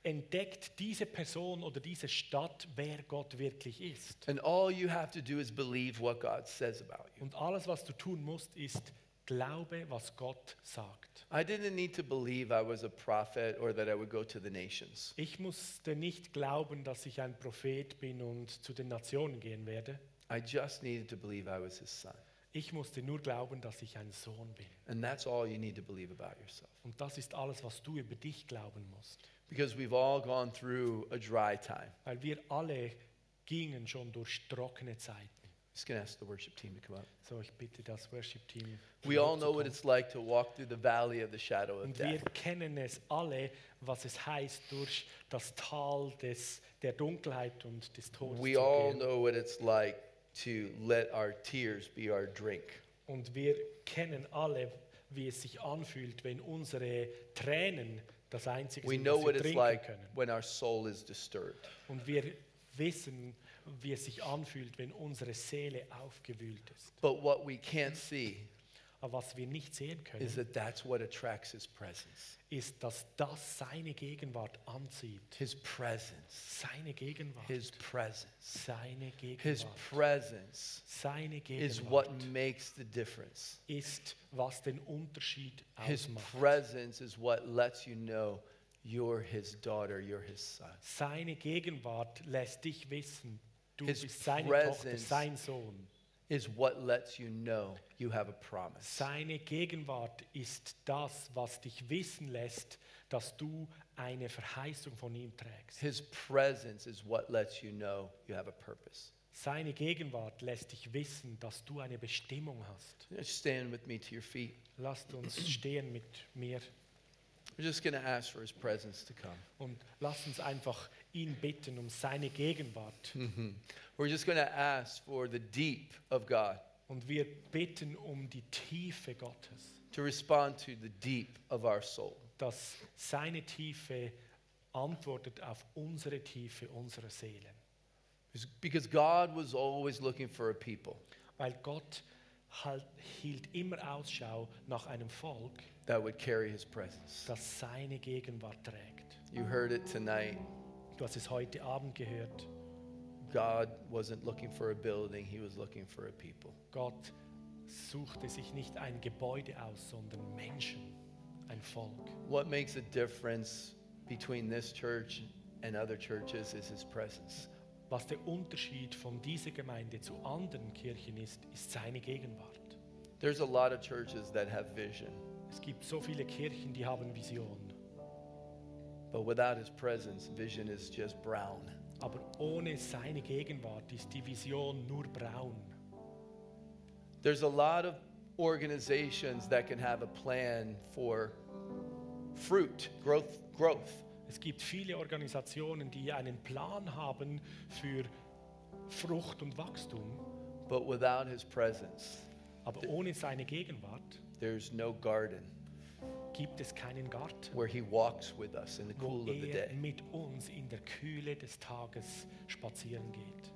Entdeckt diese Person oder diese Stadt, wer Gott wirklich ist. And all you have to do is believe what God says about you. Und alles, was du tun musst, ist Glaube, was Gott sagt. I didn't need to believe I was a prophet or that I would go to the nations. Ich musste nicht glauben, dass ich ein Prophet bin und zu den Nationen gehen werde. I just needed to believe I was his son. Ich musste nur glauben, dass ich ein Sohn bin. And that's all you need to believe about yourself. Und das ist alles, was du über dich glauben musst. Because we've all gone through a dry time. Weil wir alle gingen schon durch trockene Zeiten. Just going to ask the worship team to come up. So, ich bitte das Worship-Team. We all know what it's like to walk through the valley of the shadow of Und wir death. kennen es alle, was es heißt, durch das Tal des, der Dunkelheit und des Todes We zu all gehen. know what it's like to let our tears be our drink. Und wir kennen alle, wie es sich anfühlt, wenn unsere Tränen das Einzige We sind, know was what wir it's trinken like können. when our soul is disturbed. Und wir wissen, wie es sich anfühlt, wenn unsere Seele aufgewühlt ist. But what we can't see Aber was wir nicht sehen können, is that that's what attracts his presence. ist, dass das seine Gegenwart anzieht. His presence. Seine Gegenwart. His presence. seine His Gegenwart. presence Seine is what Gegenwart makes the difference. ist, was den Unterschied His ausmacht. presence is what lets you know you're his daughter, you're his son. Seine Gegenwart lässt dich wissen, du His bist seine Tochter, sein Sohn. Is what lets you know you have a promise. Seine Gegenwart ist das, was dich wissen lässt, dass du eine Verheißung von ihm trägst. His presence is what lets you know you have a purpose. Seine Gegenwart lässt dich wissen, dass du eine Bestimmung hast. Stand with me to your feet. Lasst uns stehen mit mir We're just going to ask for his presence to come. und lasst uns einfach ihn bitten um seine Gegenwart. We're just going to ask for the deep of God Und wir bitten um die Tiefe Gottes, to respond to the deep of our soul. dass seine Tiefe antwortet auf unsere Tiefe unserer Seelen. Because God was always looking for a people Weil Gott halt, hielt immer Ausschau nach einem Volk, that would carry his presence. das seine Gegenwart trägt. You heard it tonight. Du hast es heute Abend gehört. God wasn't looking for a building, he was looking for a people. Gott suchte sich nicht ein Gebäude aus, sondern Menschen, ein Volk. What makes a difference between this church and other churches is his presence. Was der Unterschied von dieser Gemeinde zu anderen Kirchen ist, ist seine Gegenwart. There's a lot of churches that have vision, Es gibt so viele Kirchen, die haben Vision, but without his presence, vision is just brown. aber ohne seine Gegenwart ist die Vision nur braun. There's a lot of organizations that can have a plan for fruit, growth, growth. Es gibt viele Organisationen, die einen Plan haben für Frucht und Wachstum, But without his presence, aber ohne seine Gegenwart there's no garden gibt es keinen Garten, where he walks with us in the wo cool of the er day. mit uns in der Kühle des Tages spazieren geht.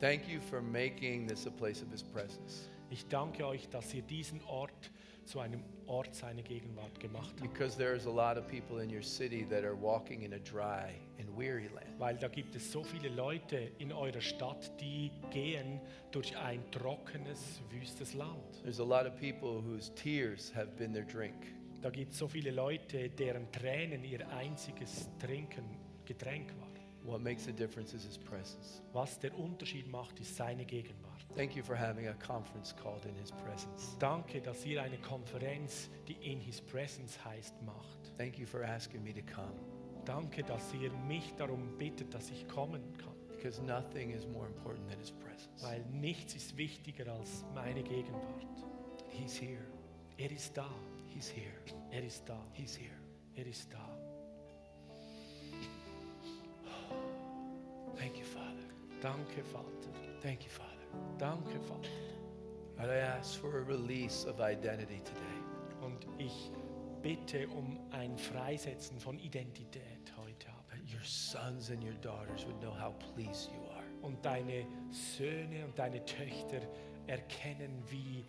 Thank you for making this a place of his presence. Ich danke euch, dass ihr diesen Ort zu einem Ort seiner Gegenwart gemacht habt. Because there's a lot of people in your city that are walking in a dry and weary land. Weil da gibt es so viele Leute in eurer Stadt, die gehen durch ein trockenes, wüstes Land. There's a lot of people whose tears have been their drink. Da gibt es so viele Leute, deren Tränen ihr einziges Trinken, Getränk war. What makes a difference is his presence. Was der Unterschied macht, ist seine Gegenwart. Thank you for having a conference called in his presence. Danke, dass ihr eine Konferenz, die in His Presence heißt, macht. Thank you for asking me to come Danke, dass ihr mich darum bittet, dass ich kommen kann. because nothing is more important than his presence. Weil nichts ist wichtiger als meine Gegenwart. He's here. Er ist da. He's here. Er ist da. He's here. Er ist da. Thank you, Father. Danke, Vater. Thank you, Father. Danke, Vater. God, I ask for a release of identity today. Und ich bitte um ein Freisetzen von Identität heute Abend. That your sons and your daughters would know how pleased you are. Und deine Söhne und deine Töchter erkennen, wie,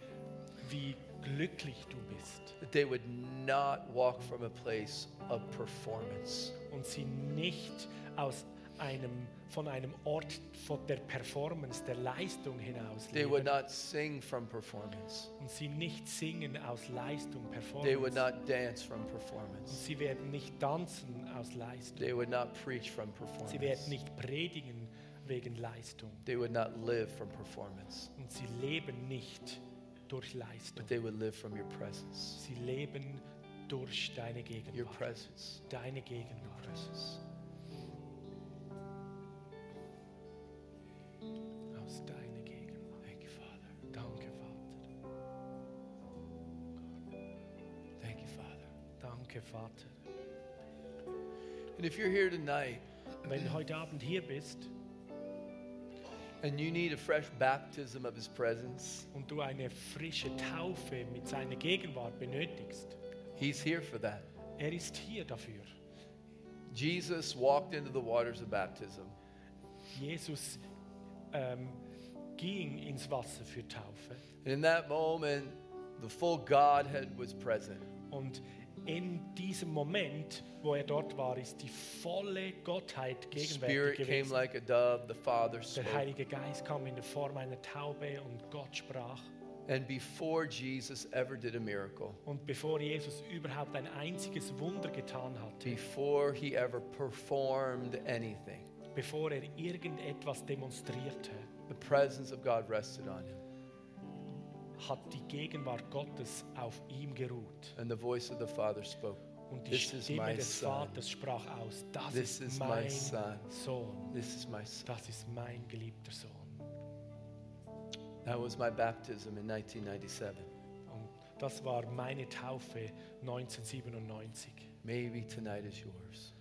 wie glücklich du bist. They would not walk from a place of performance, Und sie nicht aus einem, von einem Ort von der Performance, der Leistung hinaus they would leben. not sing from performance, Und sie nicht singen aus Leistung, they would Performance. not dance from Und performance, sie werden nicht tanzen aus Leistung. they would not preach from Sie werden performance, nicht predigen wegen Leistung. they would not live from performance, Und sie leben nicht durch Leistung. But they will live from your presence. Sie leben durch deine Gegenwart. Your presence. Deine Gegenwart. Your presence. Aus Vater. And if you're here tonight, wenn heute Abend hier bist, and you need a fresh baptism of His presence, und du eine frische Taufe mit seiner Gegenwart benötigst, He's here for that. er ist hier dafür. Jesus walked into the waters of baptism. Jesus ähm, ging ins Wasser für Taufe In that moment, the full Godhead was present. und in diesem Moment, wo er dort war, ist die volle Gottheit The gegenwärtig Spirit came gewesen. like a dove, the Father Der spoke. Heilige Geist kam in der Form einer Taube und Gott sprach. And before Jesus ever did a miracle, Und bevor Jesus überhaupt ein einziges Wunder getan hat, before he ever performed anything, bevor er irgendetwas demonstrierte, the presence of God rested on him. Hat die Gegenwart Gottes auf ihm geruht. And the voice of the Father spoke. Und die This is Stimme my des son. Vaters sprach aus, das This ist is my mein son. Sohn, This is my son. das ist mein geliebter Sohn. That was my baptism in 1997. Und das war meine Taufe 1997. Maybe tonight is yours.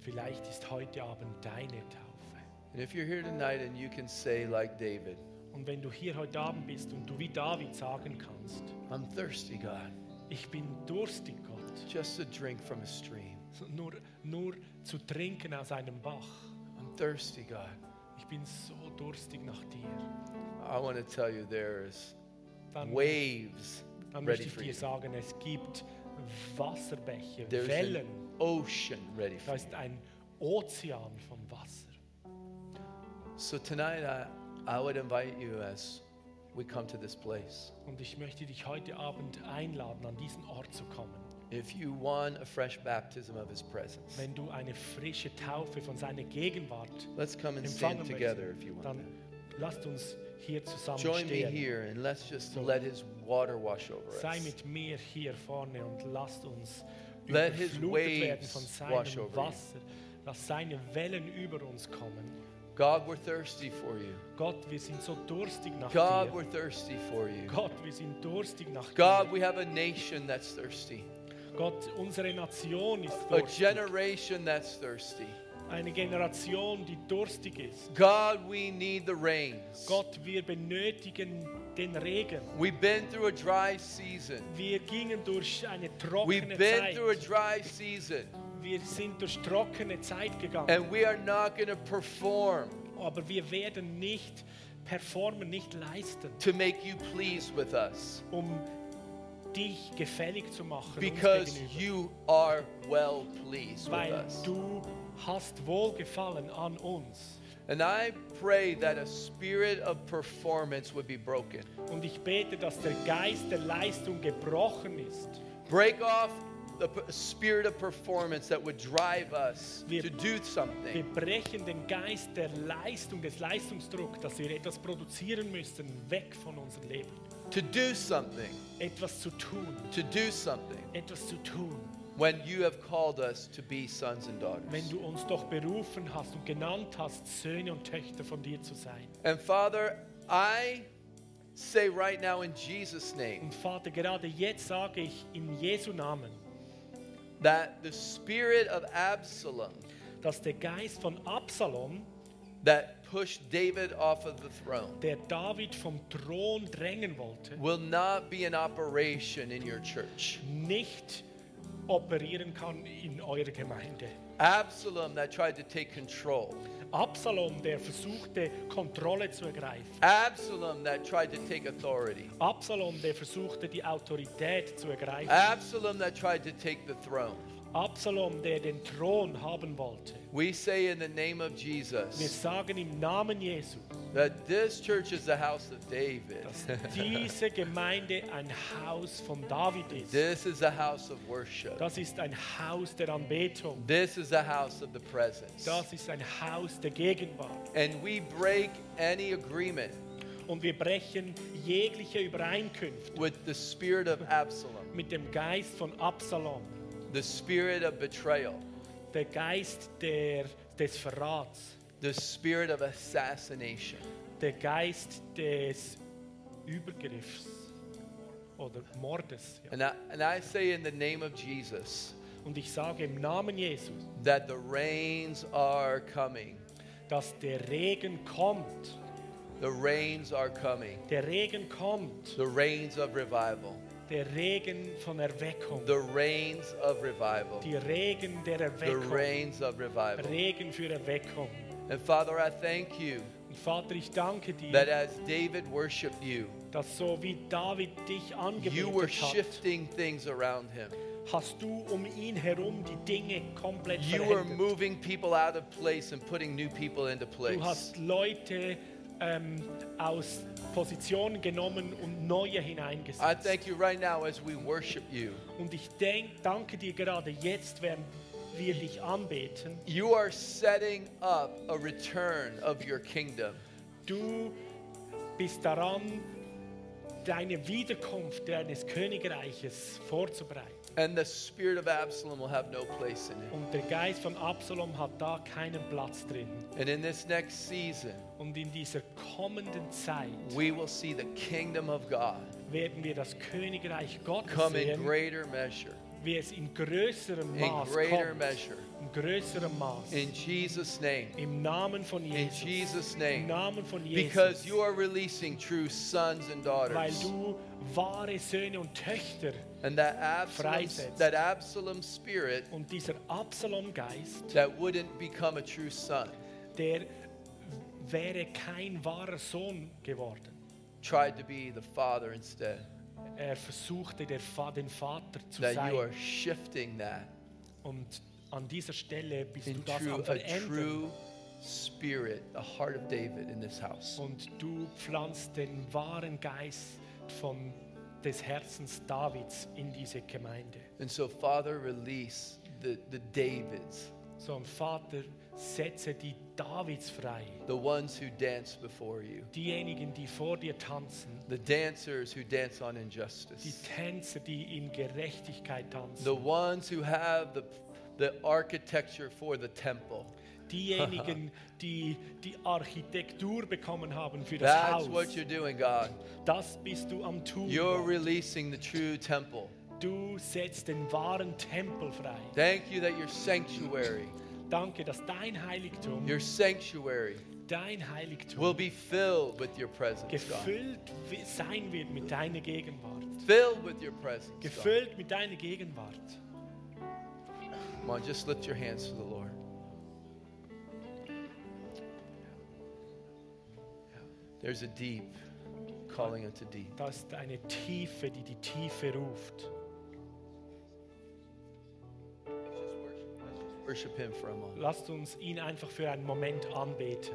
Vielleicht ist heute Abend deine Taufe. And if you're here tonight and you can say, like David, Und wenn du hier heute Abend bist und du wie David sagen kannst, I'm thirsty, God, ich bin durstig, Gott, just to drink from a stream. nur, nur zu trinken aus einem Bach. I'm thirsty, God. Ich bin so durstig nach dir. I want to tell you there's Dann, waves dann ready möchte ich dir sagen, es gibt Wasserbäche, There's Wellen. an ocean ready Da for you. ist ein Ozean von Wasser. So tonight, I, I would invite you as we come to this place. Und ich möchte dich heute Abend einladen, an diesen Ort zu kommen. If you want a fresh baptism of His presence, Wenn du eine frische Taufe von seiner Gegenwart let's come and stand empfangen together möchtest, if you want dann that. lasst uns hier zusammen Join me stehen. here and let's just So. let His water wash over Sei us. mit mir hier vorne und lasst uns Let his überflutet werden waves von wash seinem over you. Wasser. Lass seine Wellen über uns kommen. God, we're thirsty for you. Gott, wir sind so durstig nach God, dir. we're thirsty for you. Gott, wir sind durstig nach God, dir. we have a nation that's thirsty, Gott, unsere Nation ist a durstig. generation that's thirsty. Eine Generation, die durstig ist. God, we need the rains. Gott, wir benötigen den Regen. We've been through a dry season. Wir gingen durch eine trockene We've been through a dry season, Wir sind durch trockene Zeit gegangen. and we are not going to perform Aber wir werden nicht performen, nicht leisten, to make you pleased with us um dich gefällig zu machen. because you are well pleased with Weil us. du hast Wohlgefallen an uns. And I pray that a spirit of performance would be broken. Und ich bete, dass der Geist der Leistung gebrochen ist. Break off the p- spirit of performance that would drive us Wir- to do Wir brechen den Geist der Leistung, des Leistungsdrucks, dass wir etwas produzieren müssen, weg von unserem Leben. To do something. Etwas zu tun, To do something. etwas zu tun. When you have called us to be sons and daughters. Wenn du uns doch berufen hast und genannt hast, Söhne und Töchter von dir zu sein. And Father, I say right now in Jesus' name Und Vater, gerade jetzt sage ich in Jesu Namen, that the spirit of Absalom dass der Geist von Absalom, that pushed David off of the throne der David vom Thron drängen wollte, will not be in operation in your church. nicht operieren kann in eurer Gemeinde. Absalom that tried to take control. Absalom, der versuchte, Kontrolle zu ergreifen. Absalom that tried to take authority. Absalom, der versuchte, die Autorität zu ergreifen. Absalom that tried to take the throne. Absalom, der den Thron haben wollte. We say in the name of Jesus. Wir sagen im Namen Jesu, that this church is the house of David. dass diese Gemeinde ein Haus von David ist. This is a house of worship. Das ist ein Haus der Anbetung. This is a house of the presence. Das ist ein Haus der Gegenwart. And we break any agreement Und wir brechen jegliche Übereinkünfte with the spirit of Absalom, mit dem Geist von Absalom, the spirit of betrayal, der Geist der, des Verrats, the spirit of assassination. der Geist des Übergriffs oder Mordes. Ja. And I, and I say in the name of Jesus Und ich sage im Namen Jesus, that the rains are coming. dass der Regen kommt. The rains are coming. Der Regen kommt. The rains of revival. Der Regen von Erweckung. The rains of revival. Die Regen der The Erweckung. rains of revival. Regen für Erweckung. And Father, I thank you Und Vater, ich danke that dir, as David worshiped you, dass so wie David dich you were angebetet hat, shifting things around him. hast du um ihn herum die Dinge komplett You were verändert. moving people out of place and putting new people into Du place. hast Leute ähm, aus Positionen genommen und neue I hineingesetzt. thank you right now as we worship you. Und ich denk, danke dir gerade jetzt, während wir dich anbeten. You are setting up a return of your kingdom. Du bist daran, deine Wiederkunft deines Königreiches vorzubereiten. And the spirit of Absalom will have no place in it. Und der Geist von Absalom hat da keinen Platz drin. And in this next season, Und in dieser kommenden Zeit we will see the kingdom of God werden wir das Königreich Gottes come in sehen, greater measure. wie es in größerem In Maß greater kommt. measure. In größerem Maß. In Jesus' name. Im Namen von In Jesus. Jesus' Im name. Namen von Jesus. Because you are releasing true sons and weil daughters. du wahre Söhne und Töchter And that Absalom, that Absalom spirit und dieser Absalom-Geist, that wouldn't become a true son der wäre kein wahrer Sohn geworden. tried to be the father instead. Er versuchte der Fa den Vater zu That you are sein. shifting that Und an dieser Stelle bist du into das am a Verändern. true spirit, the heart of David in this house. Und du pflanzt den wahren Geist von, des Herzens Davids in diese Gemeinde. And so, Father, release the, the Davids, So, und Vater, setze die Davids frei. the ones who dance before you, Diejenigen, die vor dir tanzen. the dancers who dance on Die injustice, Tänzer, die in Gerechtigkeit tanzen. the ones who have the, the architecture for the temple. Diejenigen, die die Architektur bekommen haben für das That's Haus. what you're doing, God. Das bist du am tun. You're releasing the true temple. Du setzt den wahren Tempel frei. Thank you that your sanctuary, Danke, dass dein Heiligtum, your sanctuary, dein Heiligtum will be filled with your presence, God. gefüllt wi- sein wird mit deiner Gegenwart. Filled with your presence. God. Gefüllt mit deiner Gegenwart. Come on, just lift your hands to the Lord. There's a deep calling unto deep. Das ist eine Tiefe, die die Tiefe ruft. Worship Him for a moment. Lasst uns ihn einfach für einen Moment anbeten.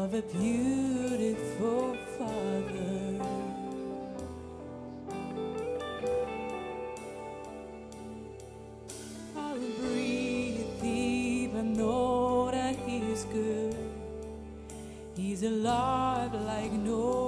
of a beautiful Father. I'll breathe deep and know that he's good. He's alive like no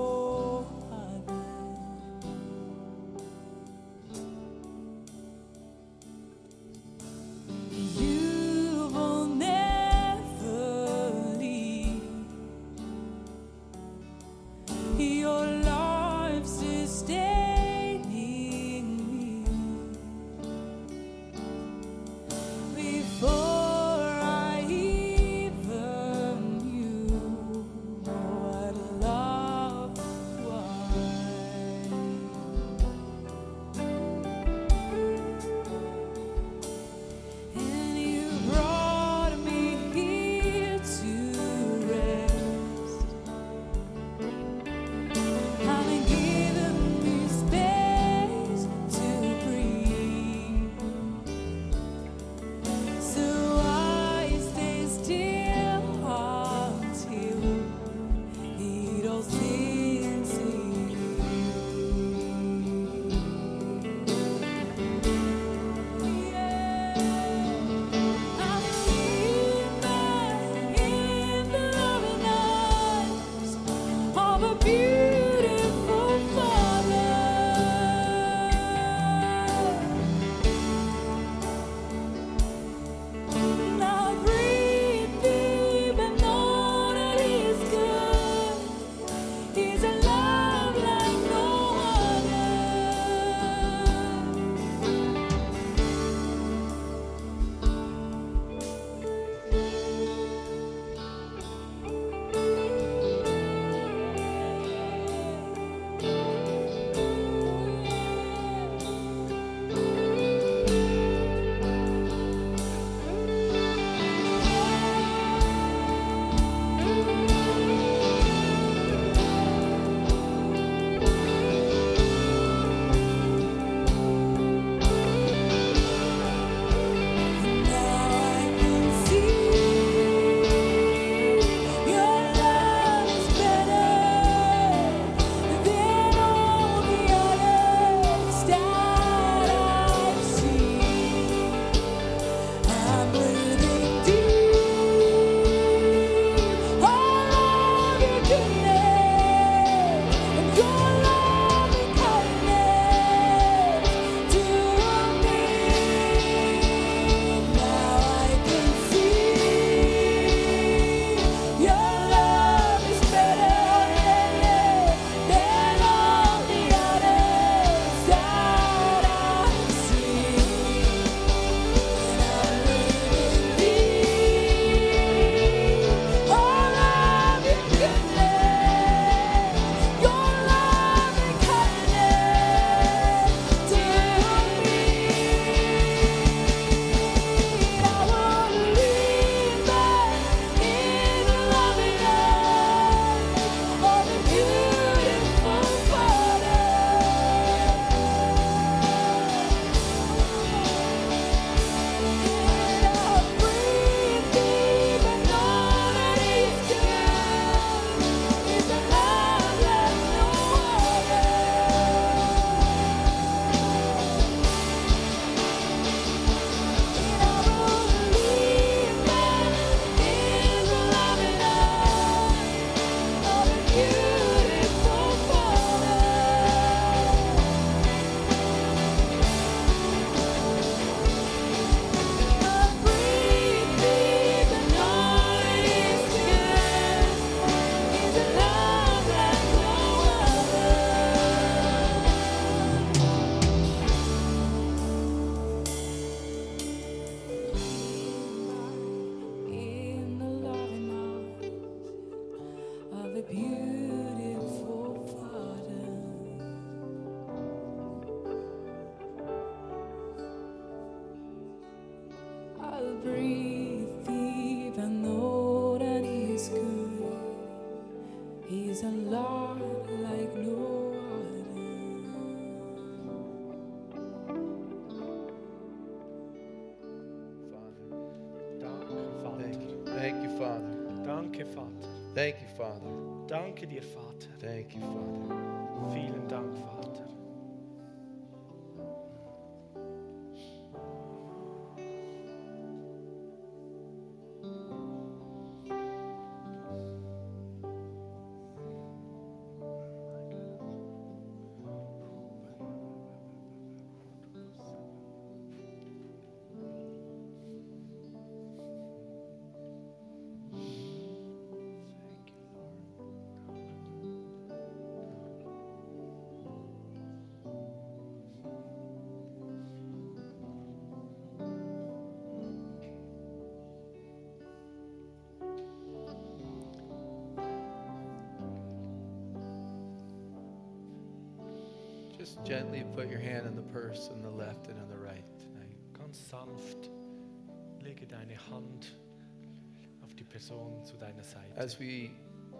Danke dir, Vater. Thank you, Father. Gently put your hand on the purse on the left and on the right tonight. Ganz sanft lege deine Hand auf die Person zu deiner Seite. As we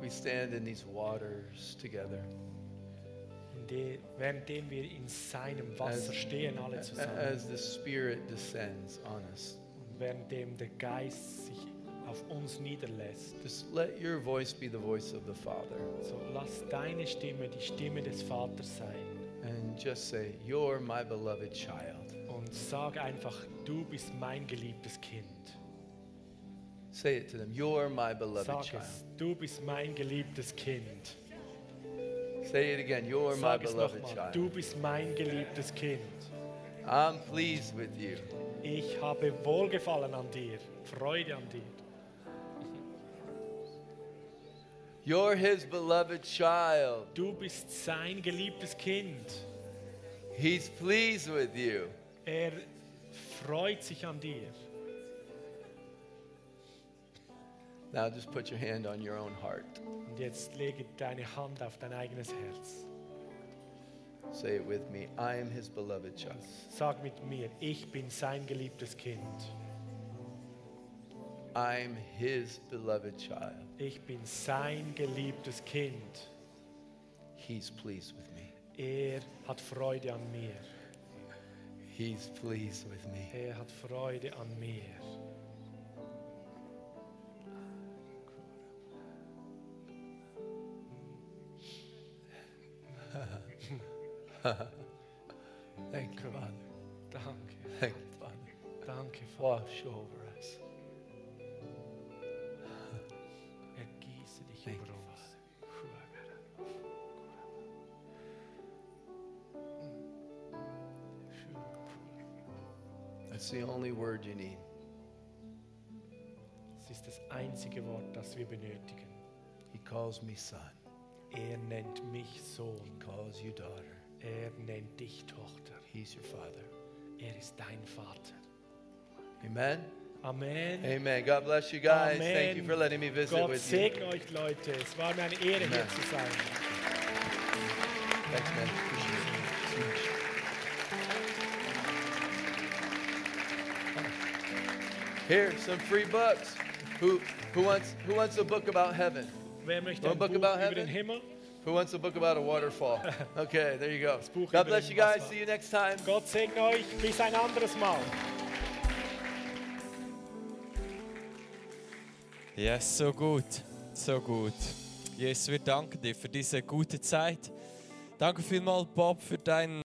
we stand in these waters together, währenddem wir in seinem Wasser As- stehen, alle zusammen. as the Spirit descends on us, Und währenddem der Geist sich auf uns niederlässt. just let your voice be the voice of the Father, So lass deine Stimme die Stimme des Vaters sein. And just say, "You're my beloved child." Und sag einfach, du bist mein geliebtes Kind. Say it to them. You're my beloved Sag child. es, du bist mein geliebtes Kind. Say it again. You're my Sag es beloved nochmal, child. du bist mein geliebtes Kind. I'm pleased with you. Ich habe Wohlgefallen an dir, Freude an dir. You're his beloved child. Du bist sein geliebtes Kind. He's pleased with you. Er freut sich an dir. Now just put your hand on your own heart. Und jetzt lege deine Hand auf dein eigenes Herz. Say it with me. I am his beloved child. Sag mit mir, ich bin sein geliebtes Kind. I'm his beloved child. Ich bin sein geliebtes Kind. He's pleased with me. Er hat Freude an mir. He's pleased with me. Er hat Freude an mir. Thank you, Father. Danke, Thank you, Father. danke, Vater. Wash over That's the only word you need. Es ist das einzige Wort, das wir benötigen. He calls me son. Er nennt mich He Sohn. calls you daughter. Er nennt dich Tochter. He's your father. Er ist dein Vater. Amen. Amen. Amen. God bless you guys. Amen. Thank you for letting me visit Gott with you. segne euch, Leute. Es war mir eine Ehre, hier Amen. zu sein. Thanks, man. Here, some free books. Who, who, wants, who wants a book about heaven? Wer möchte One ein book Buch about über den heaven? Himmel? Who wants a book about a waterfall? Okay, there you go. Buch God über bless den you guys. Wasser. See you next time. Gott segne euch. Bis ein anderes Mal. Yes, so gut, so gut. Jesus, wir danken dir für diese gute Zeit. Danke vielmals, Bob, für deinen